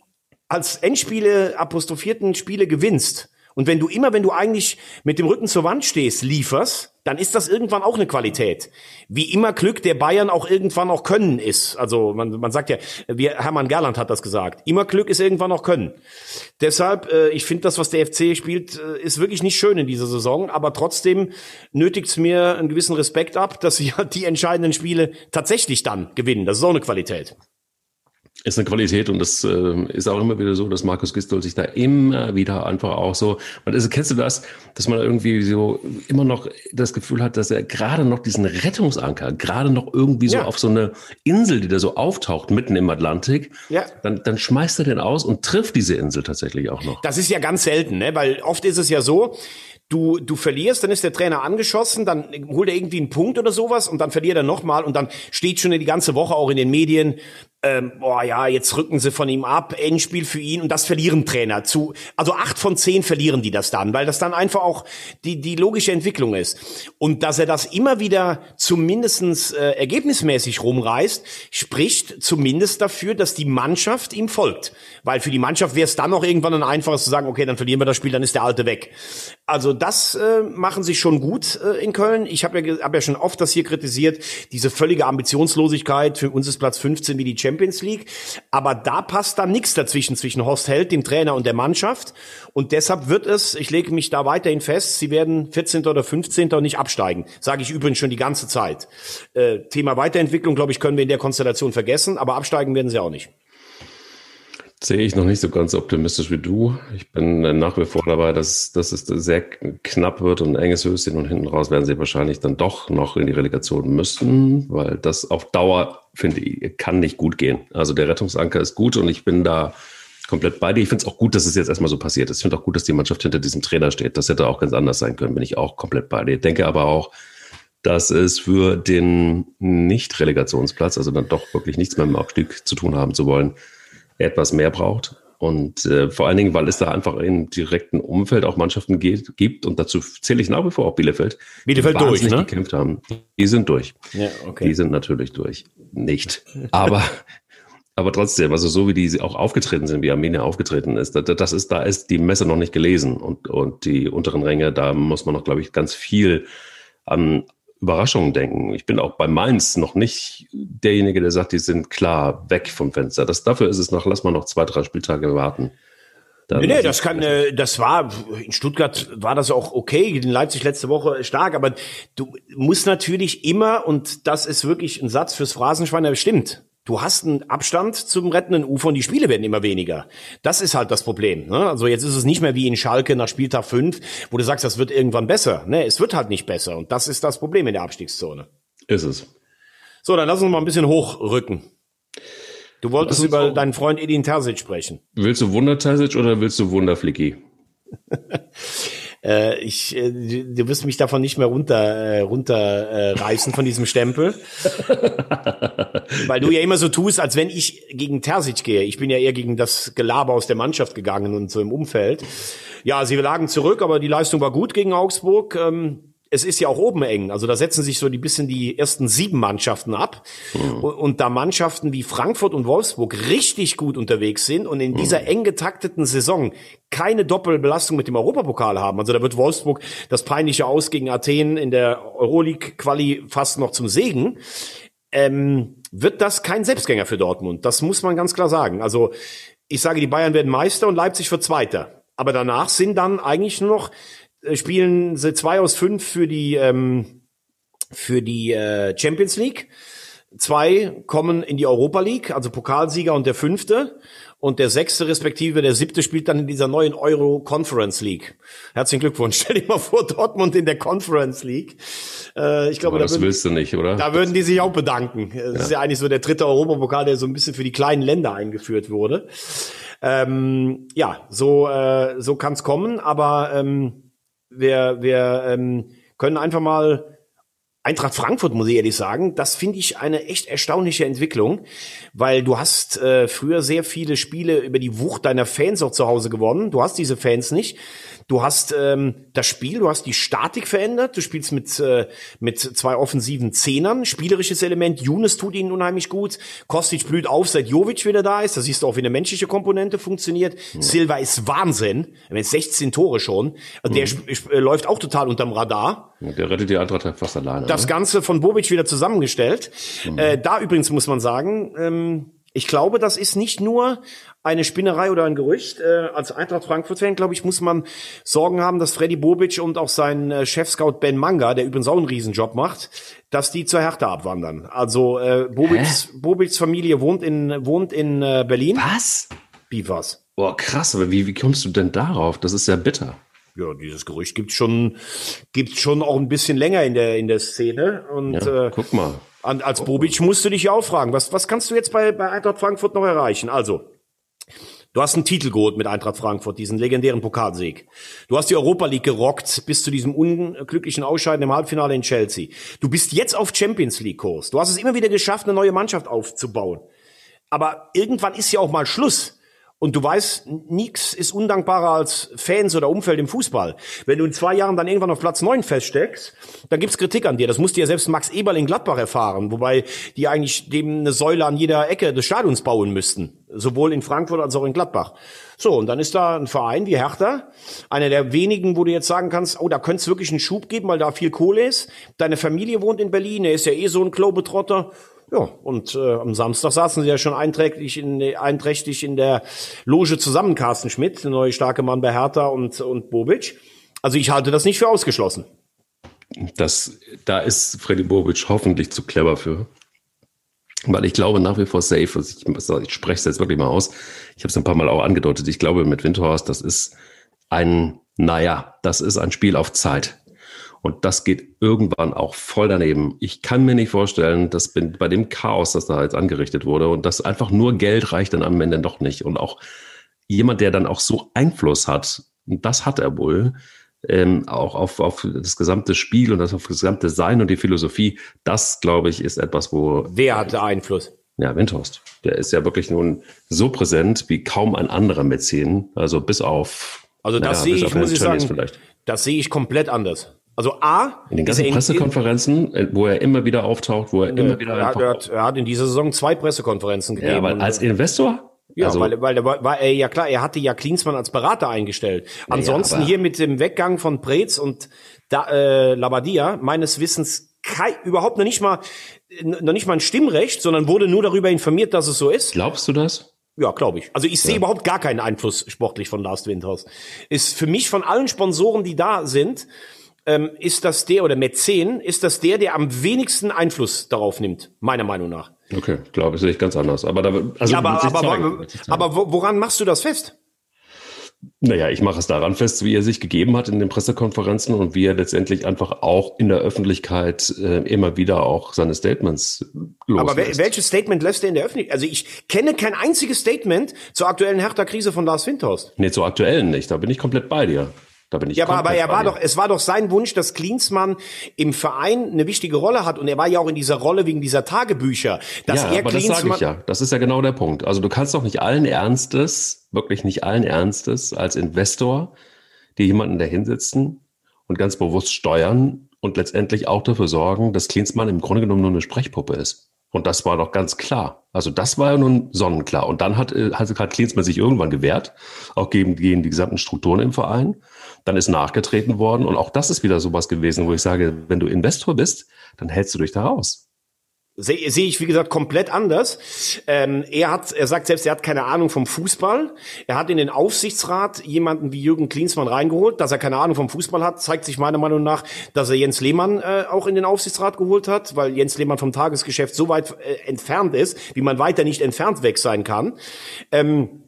als Endspiele apostrophierten Spiele gewinnst und wenn du immer, wenn du eigentlich mit dem Rücken zur Wand stehst, lieferst, dann ist das irgendwann auch eine Qualität. Wie immer Glück der Bayern auch irgendwann auch Können ist. Also man, man sagt ja, wie Hermann Gerland hat das gesagt, immer Glück ist irgendwann auch Können. Deshalb, äh, ich finde das, was der FC spielt, äh, ist wirklich nicht schön in dieser Saison, aber trotzdem nötigt es mir einen gewissen Respekt ab, dass sie ja <laughs> die entscheidenden Spiele tatsächlich dann gewinnen. Das ist auch eine Qualität. Ist eine Qualität und das äh, ist auch immer wieder so, dass Markus Gistol sich da immer wieder einfach auch so, und also kennst du das, dass man irgendwie so immer noch das Gefühl hat, dass er gerade noch diesen Rettungsanker, gerade noch irgendwie so Ja. auf so eine Insel, die da so auftaucht, mitten im Atlantik, Ja. dann, dann schmeißt er den aus und trifft diese Insel tatsächlich auch noch. Das ist ja ganz selten, ne? weil oft ist es ja so, du, du verlierst, dann ist der Trainer angeschossen, dann holt er irgendwie einen Punkt oder sowas und dann verliert er nochmal und dann steht schon die ganze Woche auch in den Medien, ähm, boah ja, jetzt rücken sie von ihm ab, Endspiel für ihn und das verlieren Trainer zu, also acht von zehn verlieren die das dann, weil das dann einfach auch die, die logische Entwicklung ist. Und dass er das immer wieder zumindestens äh, ergebnismäßig rumreißt, spricht zumindest dafür, dass die Mannschaft ihm folgt. Weil für die Mannschaft wäre es dann noch irgendwann ein einfaches zu sagen, okay, dann verlieren wir das Spiel, dann ist der Alte weg. Also das äh, machen sie schon gut äh, in Köln. Ich habe ja, hab ja schon oft das hier kritisiert, diese völlige Ambitionslosigkeit. Für uns ist Platz 15 wie die Champions League. Aber da passt dann nichts dazwischen, zwischen Horst Held, dem Trainer und der Mannschaft. Und deshalb wird es, ich lege mich da weiterhin fest, sie werden 14. oder 15. und nicht absteigen. Sage ich übrigens schon die ganze Zeit. Äh, Thema Weiterentwicklung, glaube ich, können wir in der Konstellation vergessen, aber absteigen werden sie auch nicht. Sehe ich noch nicht so ganz optimistisch wie du. Ich bin äh, nach wie vor dabei, dass, dass es sehr knapp wird und ein enges Höschen und hinten raus werden sie wahrscheinlich dann doch noch in die Relegation müssen, weil das auf Dauer, finde ich, kann nicht gut gehen. Also der Rettungsanker ist gut und ich bin da komplett bei dir. Ich finde es auch gut, dass es jetzt erstmal so passiert ist. Ich finde auch gut, dass die Mannschaft hinter diesem Trainer steht. Das hätte auch ganz anders sein können, bin ich auch komplett bei dir. Denke aber auch, dass es für den Nicht-Relegationsplatz, also dann doch wirklich nichts mehr mit dem Abstieg zu tun haben zu wollen, etwas mehr braucht. Und äh, vor allen Dingen, weil es da einfach im direkten Umfeld auch Mannschaften geht, gibt, und dazu zähle ich nach wie vor auch Bielefeld, Bielefeld die durch, ne? gekämpft haben. Die sind durch. Ja, okay. Die sind natürlich durch. Nicht. Aber, <laughs> aber trotzdem, also so wie die auch aufgetreten sind, wie Arminia aufgetreten ist, das, ist, da ist die Messe noch nicht gelesen. Und, und die unteren Ränge, da muss man noch, glaube ich, ganz viel an Überraschungen denken. Ich bin auch bei Mainz noch nicht derjenige, der sagt, die sind klar weg vom Fenster. Das, dafür ist es noch, lass mal noch zwei, drei Spieltage warten. Nee, nee, das kann, äh, das war, in Stuttgart war das auch okay, in Leipzig letzte Woche stark, aber du musst natürlich immer, und das ist wirklich ein Satz fürs Phrasenschwein, der stimmt, du hast einen Abstand zum rettenden Ufer und die Spiele werden immer weniger. Das ist halt das Problem. Ne? Also jetzt ist es nicht mehr wie in Schalke nach Spieltag 5, wo du sagst, das wird irgendwann besser. Ne, es wird halt nicht besser und das ist das Problem in der Abstiegszone. Ist es. So, dann lass uns mal ein bisschen hochrücken. Du wolltest über auch- deinen Freund Edin Terzic sprechen. Willst du Wunderteisic oder willst du Wunderflicki? <laughs> Äh, ich, äh, du wirst mich davon nicht mehr runter, äh, runter äh, von diesem Stempel. Weil du ja immer so tust, als wenn ich gegen Terzic gehe. Ich bin ja eher gegen das Gelaber aus der Mannschaft gegangen und so im Umfeld. Ja, sie lagen zurück, aber die Leistung war gut gegen Augsburg. Ähm, es ist ja auch oben eng. Also da setzen sich so die bisschen die ersten sieben Mannschaften ab. Und, und da Mannschaften wie Frankfurt und Wolfsburg richtig gut unterwegs sind und in dieser eng getakteten Saison keine Doppelbelastung mit dem Europapokal haben. Also da wird Wolfsburg das peinliche Aus gegen Athen in der Euroleague-Quali fast noch zum Segen. Ähm, wird das kein Selbstgänger für Dortmund. Das muss man ganz klar sagen. Also ich sage, die Bayern werden Meister und Leipzig wird Zweiter. Aber danach sind dann eigentlich nur noch spielen sie zwei aus fünf für die ähm, für die äh, Champions League. Zwei kommen in die Europa League, also Pokalsieger und der fünfte. Und der sechste respektive der siebte spielt dann in dieser neuen Euro Conference League. Herzlichen Glückwunsch. <laughs> Stell dir mal vor, Dortmund in der Conference League. Äh, ich glaube, Aber da das würden, willst du nicht, oder? da würden die sich auch bedanken. Das ist ja eigentlich so der dritte Europapokal, der so ein bisschen für die kleinen Länder eingeführt wurde. Ähm, ja, so, äh, so kann es kommen, aber ähm, wir, wir ähm, können einfach mal Eintracht Frankfurt, muss ich ehrlich sagen, das finde ich eine echt erstaunliche Entwicklung, weil du hast äh, früher sehr viele Spiele über die Wucht deiner Fans auch zu Hause gewonnen. Du hast diese Fans nicht. Du hast ähm, das Spiel, du hast die Statik verändert. Du spielst mit äh, mit zwei offensiven Zehnern, spielerisches Element. Younes tut ihnen unheimlich gut. Kostic blüht auf, seit Jovic wieder da ist. Da siehst du auch, wie eine menschliche Komponente funktioniert. Silva ist Wahnsinn. Er hat 16 Tore schon. Also der sp- sp- äh, läuft auch total unterm Radar. Der rettet die Eintracht fast alleine. Das ne? Ganze von Bobic wieder zusammengestellt. Äh, da übrigens muss man sagen, ähm, ich glaube, das ist nicht nur eine Spinnerei oder ein Gerücht. Äh, als Eintracht Frankfurt-Fan, glaube ich, muss man Sorgen haben, dass Freddy Bobic und auch sein äh, Chef-Scout Ben Manga, der übrigens auch einen Riesenjob macht, dass die zur Hertha abwandern. Also äh, Bobics, Bobics Familie wohnt in, wohnt in äh, Berlin. Was? Wie was? Boah, krass, aber wie, wie kommst du denn darauf? Das ist ja bitter. Ja, dieses Gerücht gibt's schon, gibt's schon auch ein bisschen länger in der in der Szene und Ja, äh, guck mal. An, als Bobic musst du dich ja auch fragen, was, was kannst du jetzt bei, bei Eintracht Frankfurt noch erreichen? Also, du hast einen Titel geholt mit Eintracht Frankfurt, diesen legendären Pokalsieg. Du hast die Europa League gerockt bis zu diesem unglücklichen Ausscheiden im Halbfinale in Chelsea. Du bist jetzt auf Champions League Kurs. Du hast es immer wieder geschafft, eine neue Mannschaft aufzubauen. Aber irgendwann ist ja auch mal Schluss. Und du weißt, nichts ist undankbarer als Fans oder Umfeld im Fußball. Wenn du in zwei Jahren dann irgendwann auf Platz neun feststeckst, dann gibt's Kritik an dir. Das musste ja selbst Max Eberl in Gladbach erfahren, wobei die eigentlich dem eine Säule an jeder Ecke des Stadions bauen müssten. Sowohl in Frankfurt als auch in Gladbach. So, und dann ist da ein Verein wie Hertha, einer der wenigen, wo du jetzt sagen kannst, oh, da könnte es wirklich einen Schub geben, weil da viel Kohle ist. Deine Familie wohnt in Berlin, er ist ja eh so ein Globetrotter. Ja, und äh, am Samstag saßen sie ja schon einträchtig in, einträchtig in der Loge zusammen, Carsten Schmidt, der neue starke Mann bei Hertha und, und Bobic. Also ich halte das nicht für ausgeschlossen. Das, da ist Freddy Bobic hoffentlich zu clever für. Weil ich glaube nach wie vor safe, also ich, ich spreche es jetzt wirklich mal aus, ich habe es ein paar Mal auch angedeutet, ich glaube mit Windhorst, das ist ein, naja, das ist ein Spiel auf Zeit. Und das geht irgendwann auch voll daneben. Ich kann mir nicht vorstellen, dass bei dem Chaos, das da jetzt angerichtet wurde und das einfach nur Geld reicht dann am Ende doch nicht. Und auch jemand, der dann auch so Einfluss hat, und das hat er wohl, ähm, auch auf, auf das gesamte Spiel und das auf das gesamte Sein und die Philosophie, das, glaube ich, ist etwas, wo. Wer hatte Einfluss? Ja, Windhorst. Der ist ja wirklich nun so präsent wie kaum ein anderer Mäzen. Also bis auf. Also das naja, sehe ich, muss ich sagen, vielleicht. das sehe ich komplett anders. Also A, In den ganzen er Pressekonferenzen, äh, wo er immer wieder auftaucht, wo er immer wieder er, er, hat, er hat in dieser Saison zwei Pressekonferenzen gegeben. ja, aber und- als Investor? Ja, also, weil, weil, weil, weil er ja klar, er hatte ja Klinsmann als Berater eingestellt. Ansonsten aber- hier mit dem Weggang von Preetz und da, äh, Labadia meines Wissens kei, überhaupt noch nicht mal noch nicht mal ein Stimmrecht, sondern wurde nur darüber informiert, dass es so ist. glaubst du das? Ja, glaube ich. Also ich sehe überhaupt gar keinen Einfluss sportlich von Lars Windhaus. Ist für mich von allen Sponsoren, die da sind, ähm, ist das der oder Mäzen, ist das der, der am wenigsten Einfluss darauf nimmt, meiner Meinung nach. Okay, glaube ich, sehe ich ganz anders. Aber da, also Ja, aber, aber, aber, aber wo- woran machst du das fest? Naja, ich mache es daran fest, wie er sich gegeben hat in den Pressekonferenzen und wie er letztendlich einfach auch in der Öffentlichkeit äh, immer wieder auch seine Statements Aber wel loslässt. welches Statement lässt er in der Öffentlichkeit? Also ich kenne kein einziges Statement zur aktuellen Hertha-Krise von Lars Windhorst. Nee, zur aktuellen nicht. Da bin ich komplett bei dir. Da bin ich Ja, aber, aber er war doch, es war doch sein Wunsch, dass Klinsmann im Verein eine wichtige Rolle hat und er war ja auch in dieser Rolle wegen dieser Tagebücher, dass ja, er aber das Klinsmann, sage ich ja. Das ist ja genau der Punkt. Also du kannst doch nicht allen Ernstes, wirklich nicht allen Ernstes als Investor dir jemanden dahin sitzen und ganz bewusst steuern und letztendlich auch dafür sorgen, dass Klinsmann im Grunde genommen nur eine Sprechpuppe ist. Und das war doch ganz klar. Also das war ja nun sonnenklar. Und dann hat, äh, hat, hat Klinsmann sich irgendwann gewehrt, auch gegen, gegen die gesamten Strukturen im Verein. Dann ist nachgetreten worden. Und auch das ist wieder sowas gewesen, wo ich sage, wenn du Investor bist, dann hältst du dich da raus. sehe sehe ich, wie gesagt, komplett anders. Ähm, er hat, er sagt selbst, er hat keine Ahnung vom Fußball. Er hat in den Aufsichtsrat jemanden wie Jürgen Klinsmann reingeholt. Dass er keine Ahnung vom Fußball hat, zeigt sich meiner Meinung nach, dass er Jens Lehmann äh, auch in den Aufsichtsrat geholt hat, weil Jens Lehmann vom Tagesgeschäft so weit äh, entfernt ist, wie man weiter nicht entfernt weg sein kann. Ähm,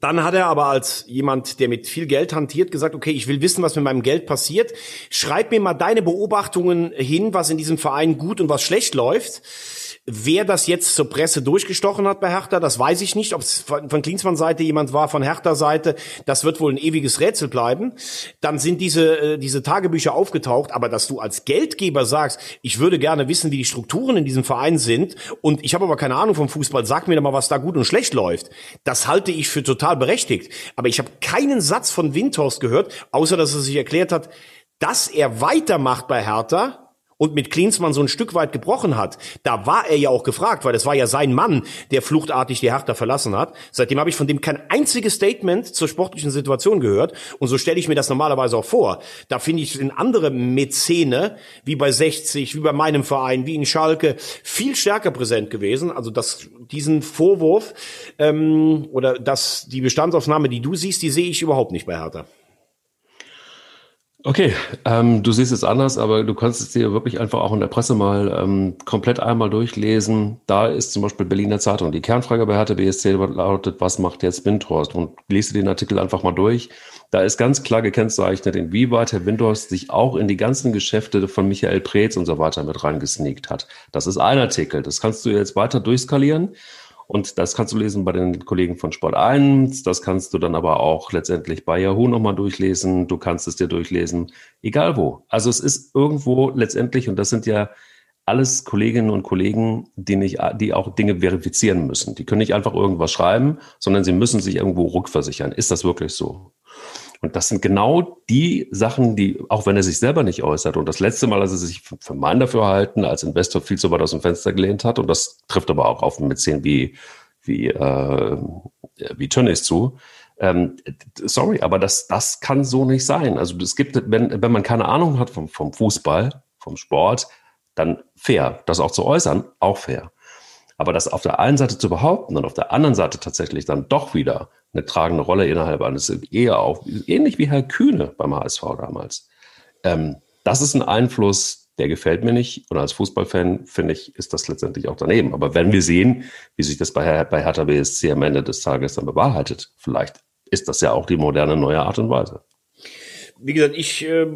dann hat er aber als jemand, der mit viel Geld hantiert, gesagt, okay, ich will wissen, was mit meinem Geld passiert. Schreib mir mal deine Beobachtungen hin, was in diesem Verein gut und was schlecht läuft. Wer das jetzt zur Presse durchgestochen hat bei Hertha, das weiß ich nicht. Ob es von von Klinsmanns Seite jemand war, von Hertha Seite, das wird wohl ein ewiges Rätsel bleiben. Dann sind diese, äh, diese Tagebücher aufgetaucht, aber dass du als Geldgeber sagst, ich würde gerne wissen, wie die Strukturen in diesem Verein sind und ich habe aber keine Ahnung vom Fußball, sag mir doch mal, was da gut und schlecht läuft. Das halte ich für total berechtigt. Aber ich habe keinen Satz von Windhorst gehört, außer dass er sich erklärt hat, dass er weitermacht bei Hertha, und mit Klinsmann so ein Stück weit gebrochen hat, da war er ja auch gefragt, weil das war ja sein Mann, der fluchtartig die Hertha verlassen hat. Seitdem habe ich von dem kein einziges Statement zur sportlichen Situation gehört. Und so stelle ich mir das normalerweise auch vor. Da finde ich in andere Mäzene, wie bei 60, wie bei meinem Verein, wie in Schalke, viel stärker präsent gewesen. Also das, diesen Vorwurf ähm, oder das, die Bestandsaufnahme, die du siehst, die sehe ich überhaupt nicht bei Hertha. Okay, ähm, du siehst es anders, aber du kannst es dir wirklich einfach auch in der Presse mal ähm, komplett einmal durchlesen. Da ist zum Beispiel Berliner Zeitung. Die Kernfrage bei Hertha BSC lautet, was macht jetzt Windhorst? Und dir den Artikel einfach mal durch. Da ist ganz klar gekennzeichnet, inwieweit Herr Windhorst sich auch in die ganzen Geschäfte von Michael Preetz und so weiter mit reingesneakt hat. Das ist ein Artikel. Das kannst du jetzt weiter durchskalieren. Und das kannst du lesen bei den Kollegen von Sport 1. Das kannst du dann aber auch letztendlich bei Yahoo nochmal durchlesen. Du kannst es dir durchlesen, egal wo. Also es ist irgendwo letztendlich, und das sind ja alles Kolleginnen und Kollegen, die, nicht, die auch Dinge verifizieren müssen. Die können nicht einfach irgendwas schreiben, sondern sie müssen sich irgendwo rückversichern. Ist das wirklich so? Und das sind genau die Sachen, die, auch wenn er sich selber nicht äußert, und das letzte Mal, als er sich für mein Dafürhalten als Investor viel zu weit aus dem Fenster gelehnt hat, und das trifft aber auch auf Mäzen wie, wie, äh, wie Tönnies zu, ähm, sorry, aber das, das kann so nicht sein. Also es gibt, wenn, wenn man keine Ahnung hat vom, vom Fußball, vom Sport, dann fair. Das auch zu äußern, auch fair. Aber das auf der einen Seite zu behaupten und auf der anderen Seite tatsächlich dann doch wieder eine tragende Rolle innerhalb eines eher auch, ähnlich wie Herr Kühne beim HSV damals. Ähm, das ist ein Einfluss, der gefällt mir nicht. Und als Fußballfan finde ich, ist das letztendlich auch daneben. Aber wenn wir sehen, wie sich das bei, bei Hertha BSC am Ende des Tages dann bewahrheitet, vielleicht ist das ja auch die moderne neue Art und Weise. Wie gesagt, ich, äh,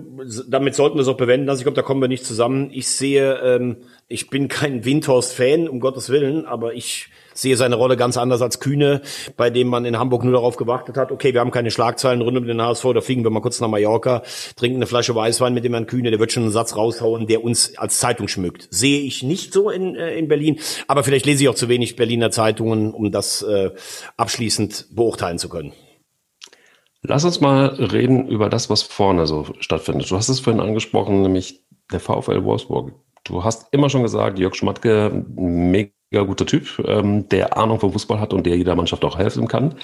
damit sollten wir es auch bewenden. Also ich glaube, da kommen wir nicht zusammen. Ich sehe, ähm, ich bin kein Windhorst-Fan, um Gottes Willen, aber ich sehe seine Rolle ganz anders als Kühne, bei dem man in Hamburg nur darauf gewartet hat, okay, wir haben keine Schlagzeilen rund um den HSV, da fliegen wir mal kurz nach Mallorca, trinken eine Flasche Weißwein mit dem Herrn Kühne, der wird schon einen Satz raushauen, der uns als Zeitung schmückt. Sehe ich nicht so in, äh, in Berlin, aber vielleicht lese ich auch zu wenig Berliner Zeitungen, um das äh, abschließend beurteilen zu können. Lass uns mal reden über das, was vorne so stattfindet. Du hast es vorhin angesprochen, nämlich der VfL Wolfsburg. Du hast immer schon gesagt, Jörg Schmatke, mega guter Typ, ähm, der Ahnung vom Fußball hat und der jeder Mannschaft auch helfen kann.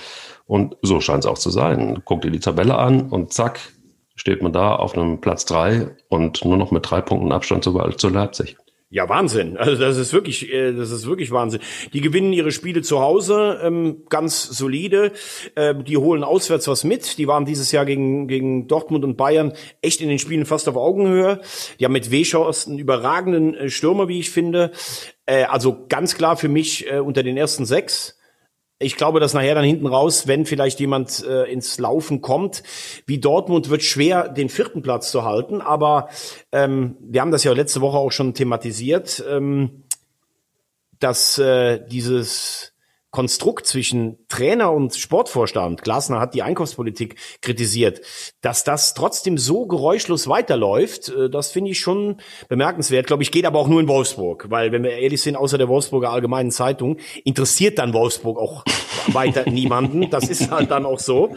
Und so scheint es auch zu sein. Guck dir die Tabelle an und zack, steht man da auf einem Platz drei und nur noch mit drei Punkten Abstand zu, zu Leipzig. Ja, Wahnsinn. Also das ist wirklich, äh, das ist wirklich Wahnsinn. Die gewinnen ihre Spiele zu Hause ähm, ganz solide. Äh, die holen auswärts was mit. Die waren dieses Jahr gegen gegen Dortmund und Bayern echt in den Spielen fast auf Augenhöhe. Die haben mit Weschhaus einen überragenden äh, Stürmer, wie ich finde. Äh, also ganz klar für mich äh, unter den ersten sechs ich glaube, dass nachher dann hinten raus, wenn vielleicht jemand äh, ins Laufen kommt, wie Dortmund wird schwer, den vierten Platz zu halten. Aber ähm, wir haben das ja letzte Woche auch schon thematisiert, ähm, dass äh, dieses Konstrukt zwischen Trainer und Sportvorstand, Glasner hat die Einkaufspolitik kritisiert, dass das trotzdem so geräuschlos weiterläuft, äh, das finde ich schon bemerkenswert. Glaube ich, geht aber auch nur in Wolfsburg, weil wenn wir ehrlich sind, außer der Wolfsburger Allgemeinen Zeitung interessiert dann Wolfsburg auch weiter <laughs> niemanden. Das ist halt dann auch so.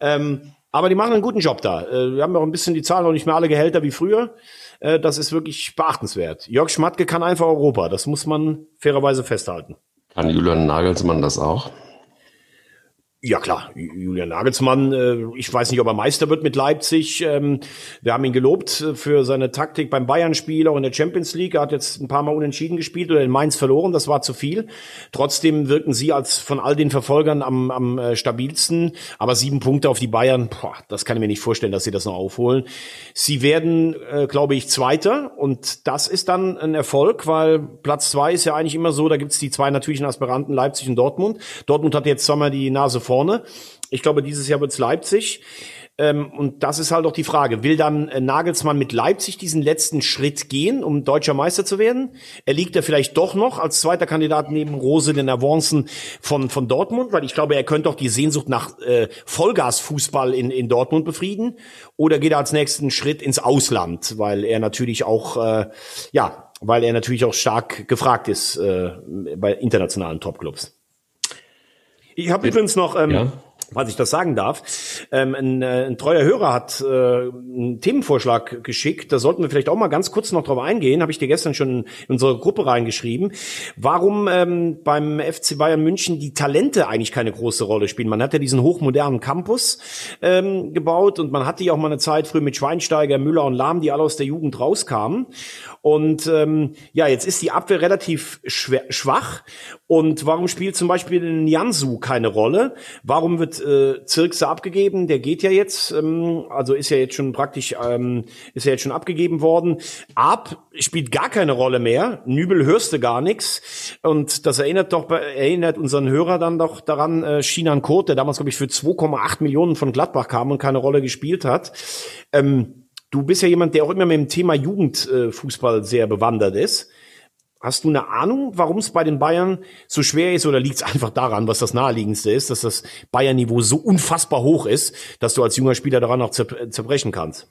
Ähm, aber die machen einen guten Job da. Äh, wir haben auch ein bisschen die Zahlen noch nicht mehr alle Gehälter wie früher. Äh, das ist wirklich beachtenswert. Jörg Schmatke kann einfach Europa. Das muss man fairerweise festhalten. Kann Julian Nagelsmann das auch? Ja klar, Julian Nagelsmann, äh, ich weiß nicht, ob er Meister wird mit Leipzig. Ähm, wir haben ihn gelobt äh, für seine Taktik beim Bayern-Spiel, auch in der Champions League. Er hat jetzt ein paar Mal unentschieden gespielt oder in Mainz verloren, das war zu viel. Trotzdem wirken sie als von all den Verfolgern am, am äh, stabilsten. Aber sieben Punkte auf die Bayern, boah, das kann ich mir nicht vorstellen, dass sie das noch aufholen. Sie werden, glaube ich, Zweiter und das ist dann ein Erfolg, weil Platz zwei ist ja eigentlich immer so, da gibt's die zwei natürlichen Aspiranten, Leipzig und Dortmund. Dortmund hat jetzt zweimal die Nase vor vorne. Ich glaube, dieses Jahr wird's Leipzig. Ähm, und das ist halt auch die Frage. Will dann äh, Nagelsmann mit Leipzig diesen letzten Schritt gehen, um deutscher Meister zu werden? Er liegt er vielleicht doch noch als zweiter Kandidat neben Rose den Avancen von, von Dortmund? Weil ich glaube, er könnte auch die Sehnsucht nach äh, Vollgasfußball in, in Dortmund befrieden. Oder geht er als nächsten Schritt ins Ausland? Weil er natürlich auch, äh, ja, weil er natürlich auch stark gefragt ist äh, bei internationalen Topclubs. Ich habe übrigens noch ähm, ja was ich das sagen darf. Ähm, ein, äh, ein treuer Hörer hat äh, einen Themenvorschlag geschickt. Da sollten wir vielleicht auch mal ganz kurz noch drauf eingehen. Habe ich dir gestern schon in unsere Gruppe reingeschrieben. Warum ähm, beim FC Bayern München die Talente eigentlich keine große Rolle spielen. Man hat ja diesen hochmodernen Campus ähm, gebaut und man hatte ja auch mal eine Zeit früh mit Schweinsteiger, Müller und Lahm, die alle aus der Jugend rauskamen. Und ähm, ja, jetzt ist die Abwehr relativ schwach. Und warum spielt zum Beispiel in Jansu keine Rolle? Warum wird äh, Zirkse abgegeben, der geht ja jetzt, ähm, also ist ja jetzt schon praktisch, ähm, ist ja jetzt schon abgegeben worden. Ab spielt gar keine Rolle mehr. Nübel hörst du gar nichts. Und das erinnert doch, erinnert unseren Hörer dann doch daran, äh, Shinan Kurt, der damals, glaube ich, für 2,8 Millionen von Gladbach kam und keine Rolle gespielt hat. Ähm, du bist ja jemand, der auch immer mit dem Thema Jugendfußball sehr bewandert ist. Hast du eine Ahnung, warum es bei den Bayern so schwer ist oder liegt es einfach daran, was das naheliegendste ist, dass das Bayern-Niveau so unfassbar hoch ist, dass du als junger Spieler daran auch zerbrechen kannst?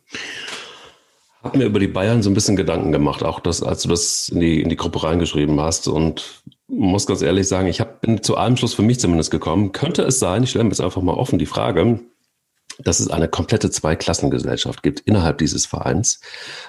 Hab mir über die Bayern so ein bisschen Gedanken gemacht, auch das, als du das in die, in die Gruppe reingeschrieben hast und muss ganz ehrlich sagen, ich hab, bin zu einem Schluss für mich zumindest gekommen. Könnte es sein, ich stelle mir jetzt einfach mal offen die Frage, dass es eine komplette Zweiklassengesellschaft gibt innerhalb dieses Vereins,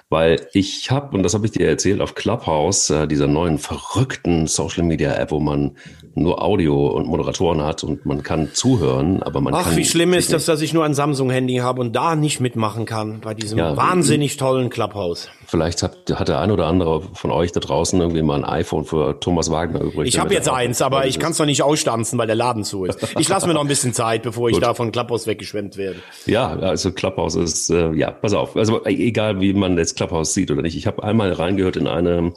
weil ich habe, und das habe ich dir erzählt, auf Clubhouse, äh, dieser neuen verrückten Social Media App, wo man nur Audio und Moderatoren hat und man kann zuhören, aber man Ach, kann. Ach, wie schlimm ist das, dass ich nur ein Samsung-Handy habe und da nicht mitmachen kann bei diesem ja, wahnsinnig tollen Clubhouse. Vielleicht hat, hat der ein oder andere von euch da draußen irgendwie mal ein iPhone für Thomas Wagner übrig. Ich habe jetzt eins, aber ich kann es noch nicht ausstanzen, weil der Laden zu ist. Ich lasse mir noch ein bisschen Zeit, bevor ich <laughs> da von Clubhouse weggeschwemmt werde. Ja, also Clubhouse ist, äh, ja, pass auf. Also egal, wie man jetzt Clubhouse sieht oder nicht. Ich habe einmal reingehört in eine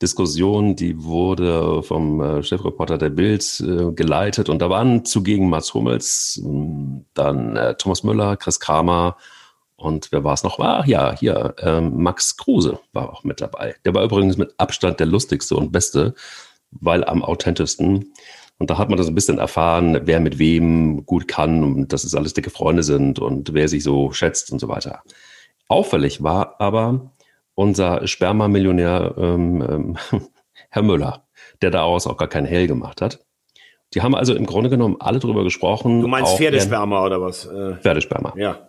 Diskussion, die wurde vom äh, Chefreporter der Bild äh, geleitet und da waren zugegen Mats Hummels, dann äh, Thomas Müller, Chris Kramer, Und wer war es noch? Ah, ja, hier, ähm, Max Kruse war auch mit dabei. Der war übrigens mit Abstand der lustigste und beste, weil am authentischsten. Und da hat man das ein bisschen erfahren, wer mit wem gut kann und dass es alles dicke Freunde sind und wer sich so schätzt und so weiter. Auffällig war aber unser Sperma-Millionär ähm, ähm, <laughs> Herr Müller, der daraus auch gar keinen Hell gemacht hat. Die haben also im Grunde genommen alle drüber gesprochen. Du meinst Pferdesperma oder was? Äh, Pferdesperma. Ja.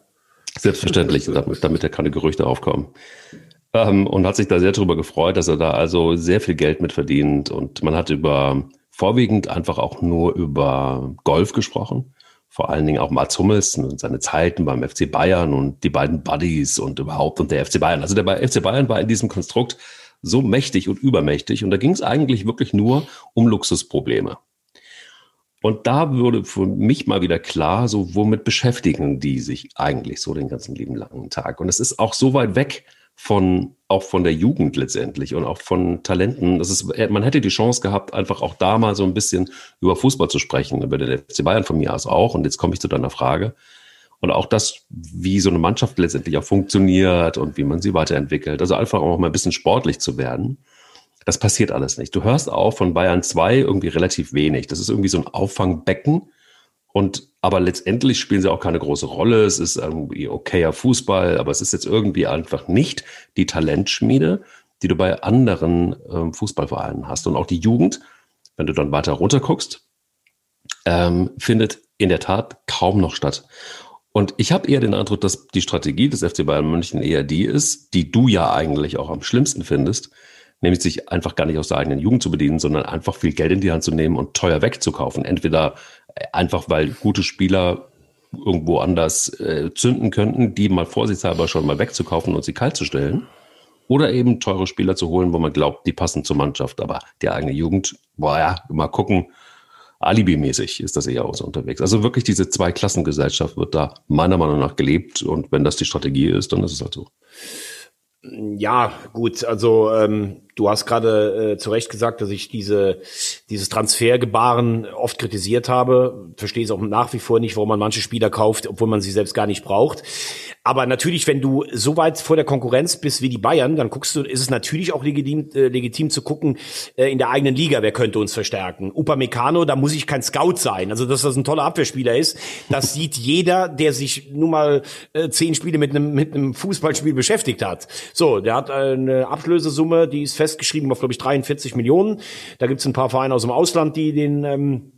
Selbstverständlich, <laughs> damit, damit da keine Gerüchte aufkommen. Ähm, und hat sich da sehr darüber gefreut, dass er da also sehr viel Geld mit verdient. Und man hat über vorwiegend einfach auch nur über Golf gesprochen. Vor allen Dingen auch Mats Hummels und seine Zeiten beim FC Bayern und die beiden Buddies und überhaupt und der FC Bayern. Also der FC Bayern war in diesem Konstrukt so mächtig und übermächtig. Und da ging es eigentlich wirklich nur um Luxusprobleme. Und da würde für mich mal wieder klar, so womit beschäftigen die sich eigentlich so den ganzen lieben langen Tag? Und es ist auch so weit weg von, auch von der Jugend letztendlich und auch von Talenten. Das ist, man hätte die Chance gehabt, einfach auch da mal so ein bisschen über Fußball zu sprechen, über den FC Bayern von mir aus auch. Und jetzt komme ich zu deiner Frage. Und auch das, wie so eine Mannschaft letztendlich auch funktioniert und wie man sie weiterentwickelt. Also einfach auch mal ein bisschen sportlich zu werden. Das passiert alles nicht. Du hörst auch von Bayern 2 irgendwie relativ wenig. Das ist irgendwie so ein Auffangbecken. Und aber letztendlich spielen sie auch keine große Rolle. Es ist irgendwie okayer Fußball, aber es ist jetzt irgendwie einfach nicht die Talentschmiede, die du bei anderen ähm, Fußballvereinen hast. Und auch die Jugend, wenn du dann weiter runter guckst, ähm, findet in der Tat kaum noch statt. Und ich habe eher den Eindruck, dass die Strategie des FC Bayern München eher die ist, die du ja eigentlich auch am schlimmsten findest, nämlich sich einfach gar nicht aus der eigenen Jugend zu bedienen, sondern einfach viel Geld in die Hand zu nehmen und teuer wegzukaufen. Entweder einfach, weil gute Spieler irgendwo anders äh, zünden könnten, die mal vorsichtshalber schon mal wegzukaufen und sie kalt zu stellen. Oder eben teure Spieler zu holen, wo man glaubt, die passen zur Mannschaft. Aber die eigene Jugend, boah ja, mal gucken, Alibi-mäßig ist das eher auch so unterwegs. Also wirklich diese Zweiklassengesellschaft wird da meiner Meinung nach gelebt. Und wenn das die Strategie ist, dann ist es halt so. Ja, gut, also ähm, du hast gerade äh, zu Recht gesagt, dass ich diese, dieses Transfergebaren oft kritisiert habe. Verstehe es auch nach wie vor nicht, warum man manche Spieler kauft, obwohl man sie selbst gar nicht braucht. Aber natürlich, wenn du so weit vor der Konkurrenz bist wie die Bayern, dann guckst du, ist es natürlich auch legitim, äh, legitim zu gucken äh, in der eigenen Liga, wer könnte uns verstärken. Upamecano, da muss ich kein Scout sein. Also, dass das ein toller Abwehrspieler ist, das sieht <laughs> jeder, der sich nun mal äh, zehn Spiele mit einem mit einem Fußballspiel beschäftigt hat. So, der hat eine Ablösesumme, die ist festgeschrieben auf, glaube ich, 43 Millionen. Da gibt's ein paar Vereine aus dem Ausland, die den ähm,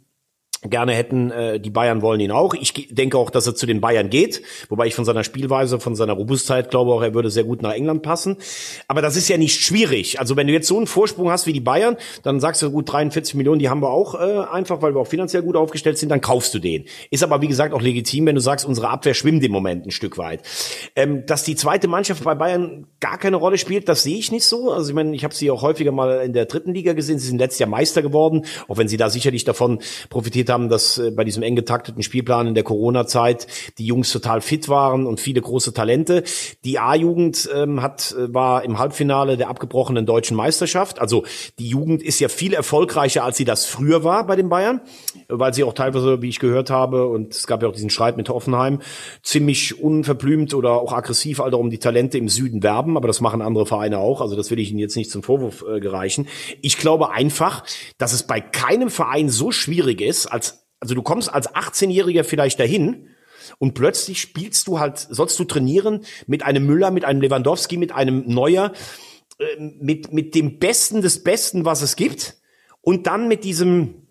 gerne hätten. Äh, die Bayern wollen ihn auch. Ich denke auch, dass er zu den Bayern geht, wobei ich von seiner Spielweise, von seiner Robustheit glaube auch, er würde sehr gut nach England passen. Aber das ist ja nicht schwierig. Also wenn du jetzt so einen Vorsprung hast wie die Bayern, dann sagst du gut 43 Millionen, die haben wir auch äh, einfach, weil wir auch finanziell gut aufgestellt sind, dann kaufst du den. Ist aber wie gesagt auch legitim, wenn du sagst, unsere Abwehr schwimmt im Moment ein Stück weit. Ähm, dass die zweite Mannschaft bei Bayern gar keine Rolle spielt, das sehe ich nicht so. Also ich meine, ich habe sie auch häufiger mal in der dritten Liga gesehen. Sie sind letztes Jahr Meister geworden, auch wenn sie da sicherlich davon profitiert haben, dass äh, bei diesem eng getakteten Spielplan in der Corona-Zeit die Jungs total fit waren und viele große Talente. Die A-Jugend ähm, hat äh, war im Halbfinale der abgebrochenen deutschen Meisterschaft. Also die Jugend ist ja viel erfolgreicher, als sie das früher war bei den Bayern, weil sie auch teilweise, wie ich gehört habe, und es gab ja auch diesen Streit mit Hoffenheim, ziemlich unverblümt oder auch aggressiv also um die Talente im Süden werben. Aber das machen andere Vereine auch. Also das will ich Ihnen jetzt nicht zum Vorwurf äh, gereichen. Ich glaube einfach, dass es bei keinem Verein so schwierig ist, als also du kommst als 18-Jähriger vielleicht dahin und plötzlich spielst du halt, sollst du trainieren mit einem Müller, mit einem Lewandowski, mit einem Neuer, äh, mit, mit dem Besten des Besten, was es gibt und dann mit diesem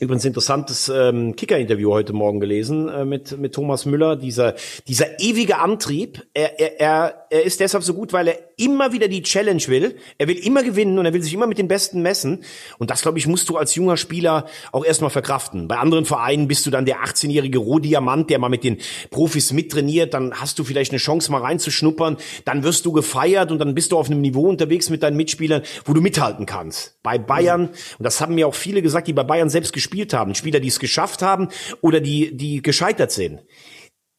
Übrigens interessantes ähm, Kicker-Interview heute Morgen gelesen äh, mit, mit Thomas Müller. Dieser, dieser ewige Antrieb, er, er, er, er ist deshalb so gut, weil er immer wieder die Challenge will. Er will immer gewinnen und er will sich immer mit den Besten messen. Und das, glaube ich, musst du als junger Spieler auch erstmal verkraften. Bei anderen Vereinen bist du dann der 18-jährige Rohdiamant, der mal mit den Profis mittrainiert. Dann hast du vielleicht eine Chance, mal reinzuschnuppern. Dann wirst du gefeiert und dann bist du auf einem Niveau unterwegs mit deinen Mitspielern, wo du mithalten kannst. Bei Bayern, und das haben mir auch viele gesagt, die bei Bayern selbst gespielt gespielt haben, Spieler, die es geschafft haben oder die, die gescheitert sind.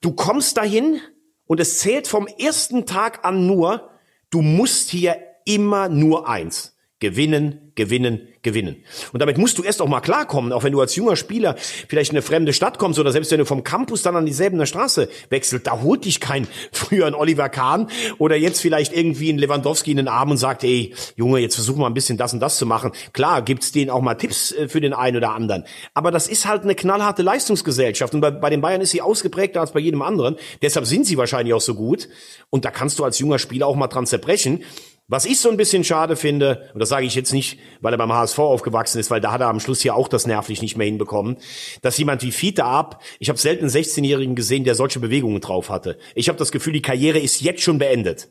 Du kommst dahin und es zählt vom ersten Tag an nur, du musst hier immer nur eins. Gewinnen, gewinnen, gewinnen. Und damit musst du erst auch mal klarkommen, auch wenn du als junger Spieler vielleicht in eine fremde Stadt kommst oder selbst wenn du vom Campus dann an dieselbe Straße wechselt, da holt dich kein <laughs> früher ein Oliver Kahn oder jetzt vielleicht irgendwie ein Lewandowski in den Arm und sagt, ey, Junge, jetzt versuch mal ein bisschen das und das zu machen. Klar, gibt's denen auch mal Tipps äh, für den einen oder anderen. Aber das ist halt eine knallharte Leistungsgesellschaft und bei, bei den Bayern ist sie ausgeprägter als bei jedem anderen. Deshalb sind sie wahrscheinlich auch so gut. Und da kannst du als junger Spieler auch mal dran zerbrechen. Was ich so ein bisschen schade finde, und das sage ich jetzt nicht, weil er beim HSV aufgewachsen ist, weil da hat er am Schluss ja auch das nervlich nicht mehr hinbekommen, dass jemand wie Fiete ab, ich habe selten einen 16-Jährigen gesehen, der solche Bewegungen drauf hatte. Ich habe das Gefühl, die Karriere ist jetzt schon beendet.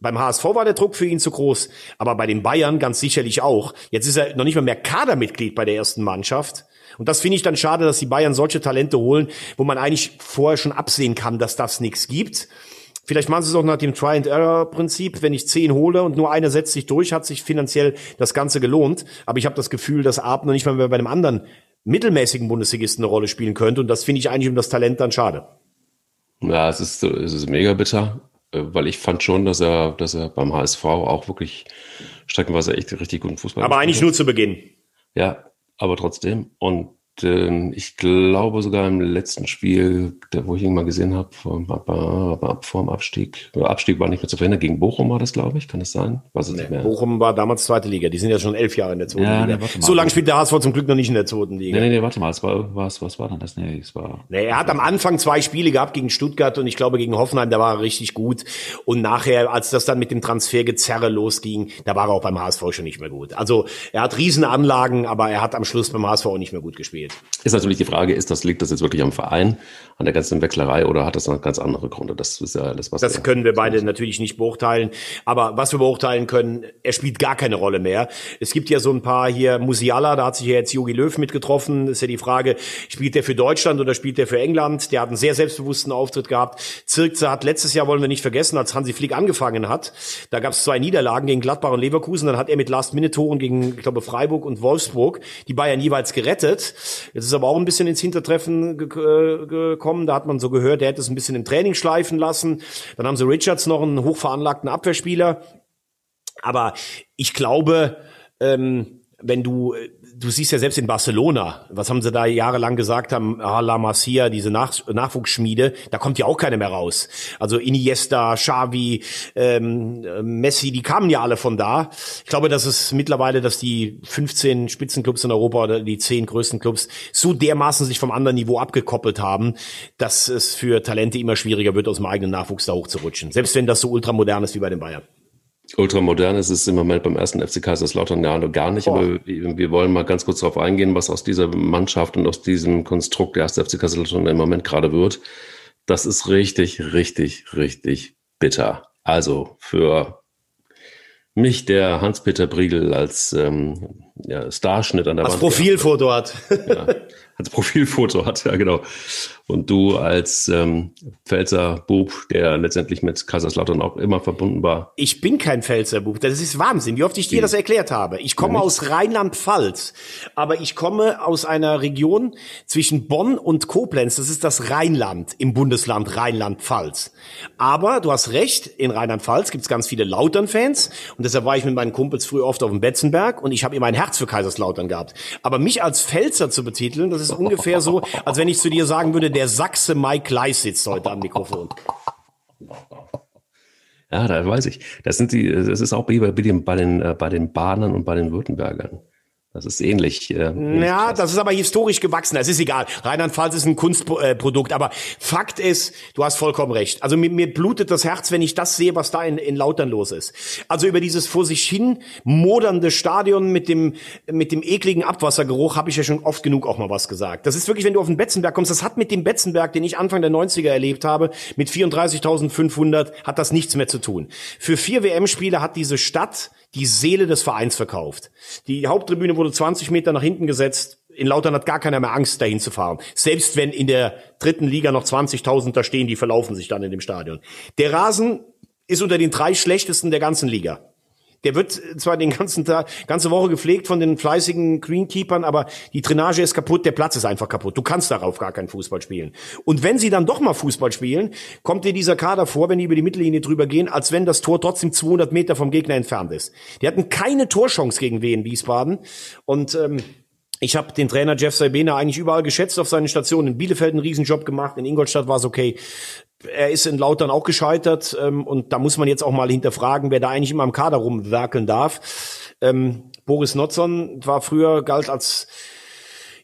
Beim HSV war der Druck für ihn zu groß, aber bei den Bayern ganz sicherlich auch. Jetzt ist er noch nicht mal mehr Kadermitglied bei der ersten Mannschaft. Und das finde ich dann schade, dass die Bayern solche Talente holen, wo man eigentlich vorher schon absehen kann, dass das nichts gibt. Vielleicht machen sie es auch nach dem Try-and-Error-Prinzip. Wenn ich zehn hole und nur einer setzt sich durch, hat sich finanziell das Ganze gelohnt. Aber ich habe das Gefühl, dass Arp noch nicht mal mehr bei einem anderen mittelmäßigen Bundesligisten eine Rolle spielen könnte. Und das finde ich eigentlich um das Talent dann schade. Ja, es ist, es ist mega bitter, äh, weil ich fand schon, dass er, dass er beim HSV auch wirklich streckenweise echt richtig guten Fußball Aber eigentlich nur zu Beginn. Ja, aber trotzdem. Und ähm, ich glaube sogar im letzten Spiel, der, wo ich ihn mal gesehen habe, vor, vor dem Abstieg, Abstieg war nicht mehr zu verhindern, gegen Bochum war das, glaube ich, kann das sein? Weiß nee, nicht mehr. Bochum war damals zweite Liga, die sind ja schon elf Jahre in der zweiten ja, Liga. Nee, so lange spielt der HSV zum Glück noch nicht in der zweiten Liga. Nee, nee, nee, warte mal, es war irgendwas, was war denn das? Nee, es war... Nee, er hat am Anfang zwei Spiele gehabt gegen Stuttgart und ich glaube gegen Hoffenheim, da war er richtig gut und nachher, als das dann mit dem Transfergezerre losging, da war er auch beim HSV schon nicht mehr gut. Also er hat Riesenanlagen, aber er hat am Schluss beim HSV auch nicht mehr gut gespielt geht. Ist natürlich die Frage, ist das, liegt das jetzt wirklich am Verein, an der ganzen Wechslerei oder hat das noch ganz andere Gründe? Das ist ja alles, was. Das können wir beide natürlich nicht beurteilen. Aber was wir beurteilen können, er spielt gar keine Rolle mehr. Es gibt ja so ein paar hier, Musiala, da hat sich ja jetzt Jogi Löw mitgetroffen. Ist ja die Frage, spielt der für Deutschland oder spielt der für England? Der hat einen sehr selbstbewussten Auftritt gehabt. Zirkze hat letztes Jahr, wollen wir nicht vergessen, als Hansi Flick angefangen hat, da gab es zwei Niederlagen gegen Gladbach und Leverkusen. Dann hat er mit Last-Minute-Toren gegen, ich glaube, Freiburg und Wolfsburg die Bayern jeweils gerettet. Jetzt ist aber auch ein bisschen ins Hintertreffen äh, gekommen. Da hat man so gehört, der hätte es ein bisschen im Training schleifen lassen. Dann haben sie Richards noch einen hochveranlagten Abwehrspieler. Aber ich glaube, ähm, wenn du du siehst ja selbst in Barcelona, was haben sie da jahrelang gesagt haben, ah, La Masia, diese Nach Nachwuchsschmiede, da kommt ja auch keiner mehr raus. Also Iniesta, Xavi, ähm, Messi, die kamen ja alle von da. Ich glaube, dass es mittlerweile, dass die 15 Spitzenclubs in Europa oder die 10 größten Clubs so dermaßen sich vom anderen Niveau abgekoppelt haben, dass es für Talente immer schwieriger wird, aus dem eigenen Nachwuchs da hochzurutschen. Selbst wenn das so ultramodern ist wie bei den Bayern. Ultramodern ist es im Moment beim ersten FC Kaiserslautern ja gar nicht, oh. aber wir wollen mal ganz kurz darauf eingehen, was aus dieser Mannschaft und aus diesem Konstrukt der erste FC Kaiserslautern im Moment gerade wird. Das ist richtig, richtig, richtig bitter. Also für mich, der Hans-Peter Briegel als ähm, ja, Starschnitt an der als Wand. Als Profilfoto hat. ja, als Profilfoto hat, ja genau. Und du als ähm, Pfälzer Bub, der letztendlich mit Kaiserslautern auch immer verbunden war. Ich bin kein Pfälzer Bub. Das ist Wahnsinn, wie oft ich dir das erklärt habe. Ich komme ja, aus Rheinland-Pfalz, aber ich komme aus einer Region zwischen Bonn und Koblenz. Das ist das Rheinland im Bundesland Rheinland-Pfalz. Aber du hast recht, in Rheinland-Pfalz gibt es ganz viele Lautern-Fans und deshalb war ich mit meinen Kumpels früher oft auf dem Betzenberg und ich habe immer ein Herz für Kaiserslautern gehabt. Aber mich als Pfälzer zu betiteln, das ist ungefähr so, als wenn ich zu dir sagen würde, der Sachse Mike Leis sitzt heute am Mikrofon. Ja, da weiß ich. Das sind die, das ist auch bei den, bei den, äh, bei den Bahnern und bei den Württembergern. Das ist ähnlich. Äh, ja, das ist aber historisch gewachsen. Es ist egal. Rheinland-Pfalz ist ein Kunstprodukt. Aber Fakt ist, du hast vollkommen recht. Also mir, mir blutet das Herz, wenn ich das sehe, was da in, in Lautern los ist. Also über dieses vor sich hin modernde Stadion mit dem, mit dem ekligen Abwassergeruch habe ich ja schon oft genug auch mal was gesagt. Das ist wirklich, wenn du auf den Betzenberg kommst, das hat mit dem Betzenberg, den ich Anfang der 90er erlebt habe, mit 34.500, hat das nichts mehr zu tun. Für vier WM-Spiele hat diese Stadt die Seele des Vereins verkauft. Die Haupttribüne wurde 20 Meter nach hinten gesetzt. In Lautern hat gar keiner mehr Angst, dahin zu fahren. Selbst wenn in der dritten Liga noch 20.000 da stehen, die verlaufen sich dann in dem Stadion. Der Rasen ist unter den drei schlechtesten der ganzen Liga. Der wird zwar den ganzen Tag, ganze Woche gepflegt von den fleißigen Greenkeepern, aber die Drainage ist kaputt, der Platz ist einfach kaputt. Du kannst darauf gar keinen Fußball spielen. Und wenn sie dann doch mal Fußball spielen, kommt dir dieser Kader vor, wenn die über die Mittellinie drüber gehen, als wenn das Tor trotzdem 200 Meter vom Gegner entfernt ist. Die hatten keine Torchance gegen Wien Wiesbaden und ähm, ich habe den Trainer Jeff Saibena eigentlich überall geschätzt auf seinen Stationen. In Bielefeld einen Riesenjob gemacht, in Ingolstadt war es okay. Er ist in Lautern auch gescheitert ähm, und da muss man jetzt auch mal hinterfragen, wer da eigentlich immer im Kader rumwerkeln darf. Ähm, Boris Notzon war früher, galt als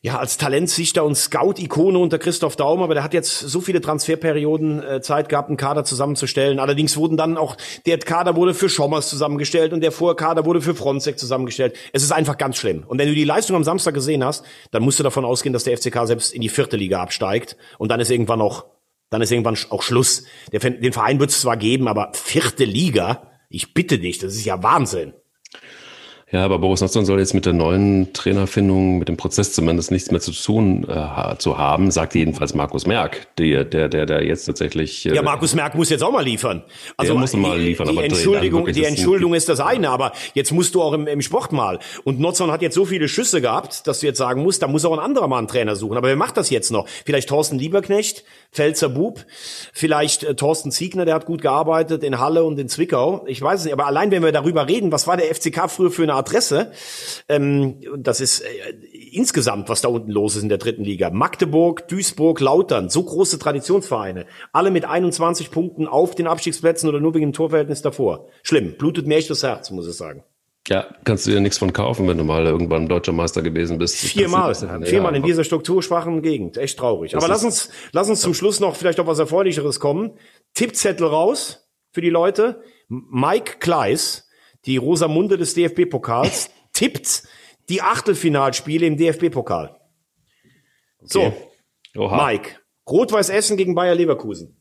ja, als Talentsichter und Scout-Ikone unter Christoph Daum, aber der hat jetzt so viele Transferperioden äh, Zeit gehabt, einen Kader zusammenzustellen. Allerdings wurden dann auch, der Kader wurde für Schommers zusammengestellt und der Vorkader wurde für Fronzek zusammengestellt. Es ist einfach ganz schlimm. Und wenn du die Leistung am Samstag gesehen hast, dann musst du davon ausgehen, dass der FCK selbst in die vierte Liga absteigt und dann ist irgendwann auch, dann ist irgendwann auch Schluss. Den Verein wird es zwar geben, aber vierte Liga, ich bitte dich, das ist ja Wahnsinn. Ja, aber Boris Notzon soll jetzt mit der neuen Trainerfindung, mit dem Prozess zumindest nichts mehr zu tun äh, zu haben, sagt jedenfalls Markus Merck, der, der, der, der jetzt tatsächlich. Äh, ja, Markus Merck muss jetzt auch mal liefern. Also muss mal liefern. Die, die Entschuldigung, die Entschuldigung ist das eine, aber jetzt musst du auch im, im Sport mal. Und Notzon hat jetzt so viele Schüsse gehabt, dass du jetzt sagen musst, da muss auch ein anderer mal einen Trainer suchen. Aber wer macht das jetzt noch? Vielleicht Thorsten Lieberknecht, Pfälzer Bub, vielleicht äh, Thorsten Ziegner, der hat gut gearbeitet in Halle und in Zwickau. Ich weiß es nicht, aber allein wenn wir darüber reden, was war der FCK früher für eine Adresse. Ähm, das ist äh, insgesamt, was da unten los ist in der dritten Liga. Magdeburg, Duisburg, Lautern, so große Traditionsvereine. Alle mit 21 Punkten auf den Abstiegsplätzen oder nur wegen dem Torverhältnis davor. Schlimm, blutet mir echt das Herz, muss ich sagen. Ja, kannst du dir nichts von kaufen, wenn du mal irgendwann deutscher Meister gewesen bist. Viermal, viermal in dieser strukturschwachen Gegend. Echt traurig. Aber lass uns, lass uns zum Schluss noch vielleicht auf was Erfreulicheres kommen. Tippzettel raus für die Leute. Mike Kleiss, die Rosamunde des DFB-Pokals, <laughs> tippt die Achtelfinalspiele im DFB-Pokal. So, Oha. Mike, Rot-Weiß Essen gegen Bayer Leverkusen.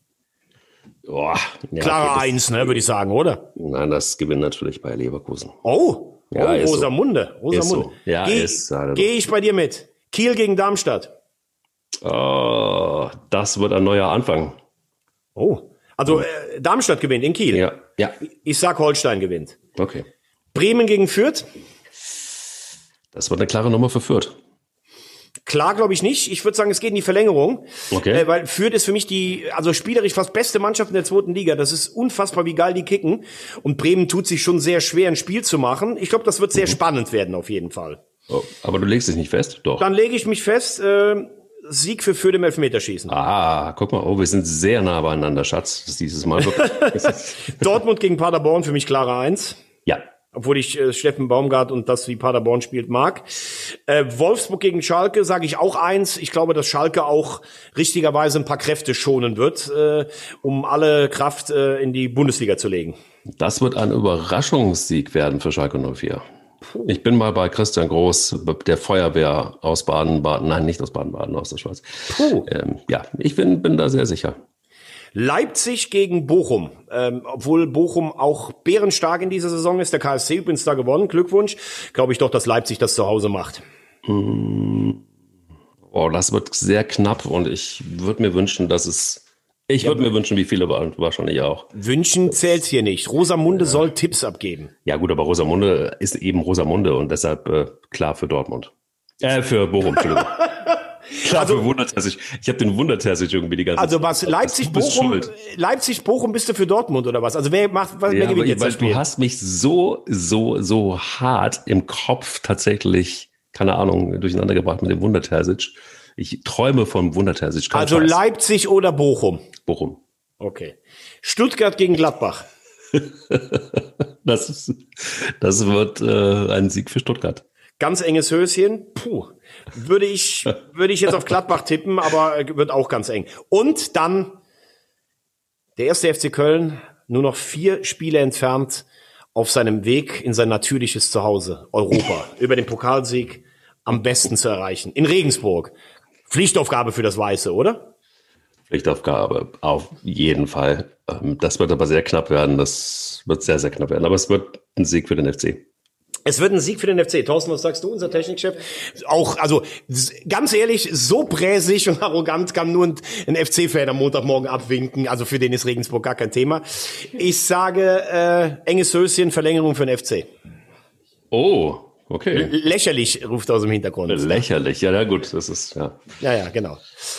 Boah, ja, Klare Eins, ne, würde ich sagen, oder? Nein, das gewinnt natürlich Bayer Leverkusen. Oh, ja, oh Rosamunde. So. Rosamunde. So. Ja, Geh, Gehe ich bei dir mit. Kiel gegen Darmstadt. Oh, das wird ein neuer Anfang. Oh, also äh, Darmstadt gewinnt in Kiel. Ja, ja. Ich sag Holstein gewinnt. Okay. Bremen gegen Fürth. Das wird eine klare Nummer für Fürth. Klar, glaube ich nicht. Ich würde sagen, es geht in die Verlängerung. Okay. Äh, weil Fürth ist für mich die, also spielerisch fast beste Mannschaft in der zweiten Liga. Das ist unfassbar, wie geil die kicken. Und Bremen tut sich schon sehr schwer, ein Spiel zu machen. Ich glaube, das wird sehr mhm. spannend werden, auf jeden Fall. Oh, aber du legst dich nicht fest? Doch. Dann lege ich mich fest. Äh, Sieg für Fürth im Elfmeterschießen. Ah, guck mal, oh, wir sind sehr nah beieinander, Schatz. Das ist dieses Mal <laughs> Dortmund gegen Paderborn für mich klare Eins. Ja, obwohl ich äh, Steffen Baumgart und das, wie Paderborn spielt, mag. Äh, Wolfsburg gegen Schalke sage ich auch eins. Ich glaube, dass Schalke auch richtigerweise ein paar Kräfte schonen wird, äh, um alle Kraft äh, in die Bundesliga zu legen. Das wird ein Überraschungssieg werden für Schalke 04. Ich bin mal bei Christian Groß, der Feuerwehr aus Baden-Baden, nein, nicht aus Baden-Baden, aus der Schweiz. Puh. Ähm, ja, ich bin, bin da sehr sicher. Leipzig gegen Bochum, ähm, obwohl Bochum auch bärenstark in dieser Saison ist. Der KSC übrigens da gewonnen, Glückwunsch. Glaube ich doch, dass Leipzig das zu Hause macht. Hm. Oh, das wird sehr knapp und ich würde mir wünschen, dass es ich würde ja, mir wünschen, wie viele wahrscheinlich auch. Wünschen zählt hier nicht. Rosamunde ja. soll Tipps abgeben. Ja gut, aber Rosamunde ist eben Rosamunde und deshalb äh, klar für Dortmund. Äh, für Bochum, Entschuldigung. <laughs> Klar, also, Wundertersic. Ich habe den Wundertersic irgendwie die ganze Also was, Leipzig, Bochum, Leipzig, Bochum bist du für Dortmund oder was? Also wer macht, wer ja, gewinnt jetzt Spiel? Du hast mich so, so, so hart im Kopf tatsächlich, keine Ahnung, durcheinander gebracht mit dem Wundertersic. Ich träume vom Wundertersic. Also Scheiß. Leipzig oder Bochum? Bochum. Okay. Stuttgart gegen Gladbach. <laughs> das, ist, das wird äh, ein Sieg für Stuttgart. Ganz enges Höschen. Puh. Würde ich, <laughs> würde ich jetzt auf Gladbach tippen, aber wird auch ganz eng. Und dann der erste FC Köln, nur noch vier Spiele entfernt auf seinem Weg in sein natürliches Zuhause, Europa, <laughs> über den Pokalsieg am besten zu erreichen. In Regensburg. Pflichtaufgabe für das Weiße, oder? Pflichtaufgabe, auf jeden Fall. Ähm, das wird aber sehr knapp werden. Das wird sehr, sehr knapp werden. Aber es wird ein Sieg für den FC. Es wird ein Sieg für den FC. Thorsten, was sagst du, unser Technikchef? Auch, also ganz ehrlich, so bräsig und <laughs> arrogant kann nur ein FC-Fan am Montagmorgen abwinken. Also für den ist Regensburg gar kein Thema. Ich sage äh, enges Höschen, Verlängerung für den FC. Oh, Okay. Lächerlich ruft aus dem Hintergrund. Lächerlich, ja, na gut, das ist, ja. Ja, ja, genau.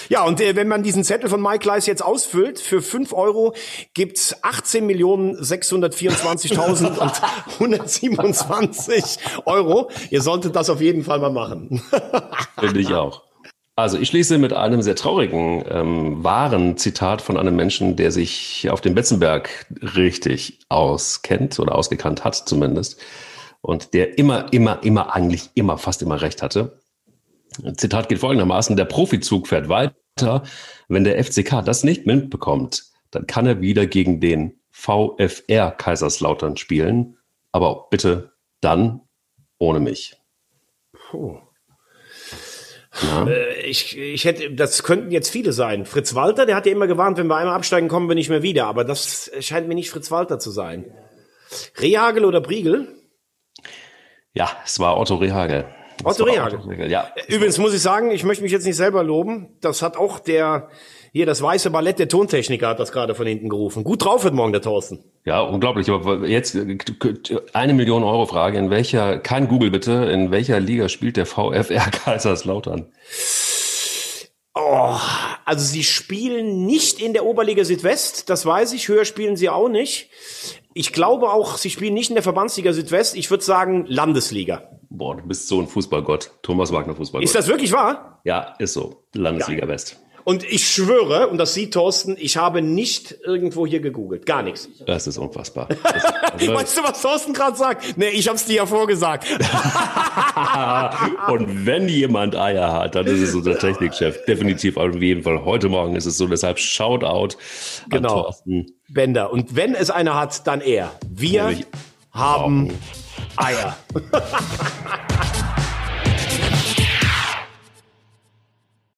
Ja, und äh, wenn man diesen Zettel von Mike Leis jetzt ausfüllt, für fünf Euro gibt's 18.624.000 und 127 <laughs> Euro. Ihr solltet das auf jeden Fall mal machen. <laughs> Finde ich auch. Also ich schließe mit einem sehr traurigen, ähm, wahren Zitat von einem Menschen, der sich auf dem Betzenberg richtig auskennt oder ausgekannt hat zumindest und der immer, immer, immer, eigentlich immer, fast immer recht hatte. Zitat geht folgendermaßen, der Profizug fährt weiter. Wenn der FCK das nicht mitbekommt, dann kann er wieder gegen den VfR Kaiserslautern spielen. Aber bitte dann ohne mich. Puh. Ja. Äh, ich, ich hätte, das könnten jetzt viele sein. Fritz Walter, der hat ja immer gewarnt, wenn wir einmal absteigen, kommen wir nicht mehr wieder. Aber das scheint mir nicht Fritz Walter zu sein. Rehagel oder Briegel? Ja, es war Otto Rehagel. Otto Rehagel. Otto Rehagel. Ja. Übrigens muss ich sagen, ich möchte mich jetzt nicht selber loben. Das hat auch der, hier das weiße Ballett der Tontechniker hat das gerade von hinten gerufen. Gut drauf wird morgen der Thorsten. Ja, unglaublich. Aber jetzt eine Million Euro Frage. In welcher, kein Google bitte, in welcher Liga spielt der VfR Kaiserslautern? Oh, also sie spielen nicht in der Oberliga Südwest, das weiß ich. Höher spielen sie auch nicht. Ich glaube auch, sie spielen nicht in der Verbandsliga Südwest. Ich würde sagen Landesliga. Boah, du bist so ein Fußballgott. Thomas Wagner Fußballgott. Ist das wirklich wahr? Ja, ist so. Landesliga ja. Und ich schwöre, und das sieht Thorsten, ich habe nicht irgendwo hier gegoogelt. Gar nichts. Das ist unfassbar. <laughs> Das, also weißt du, was Thorsten gerade sagt? Nee, ich hab's dir ja vorgesagt. <laughs> und wenn jemand Eier hat, dann ist es unser Technikchef. Definitiv auf jeden Fall. Heute Morgen ist es so. Deshalb Shoutout genau. an Thorsten. Bender. Und wenn es einer hat, dann er. Wir haben Eier. <laughs>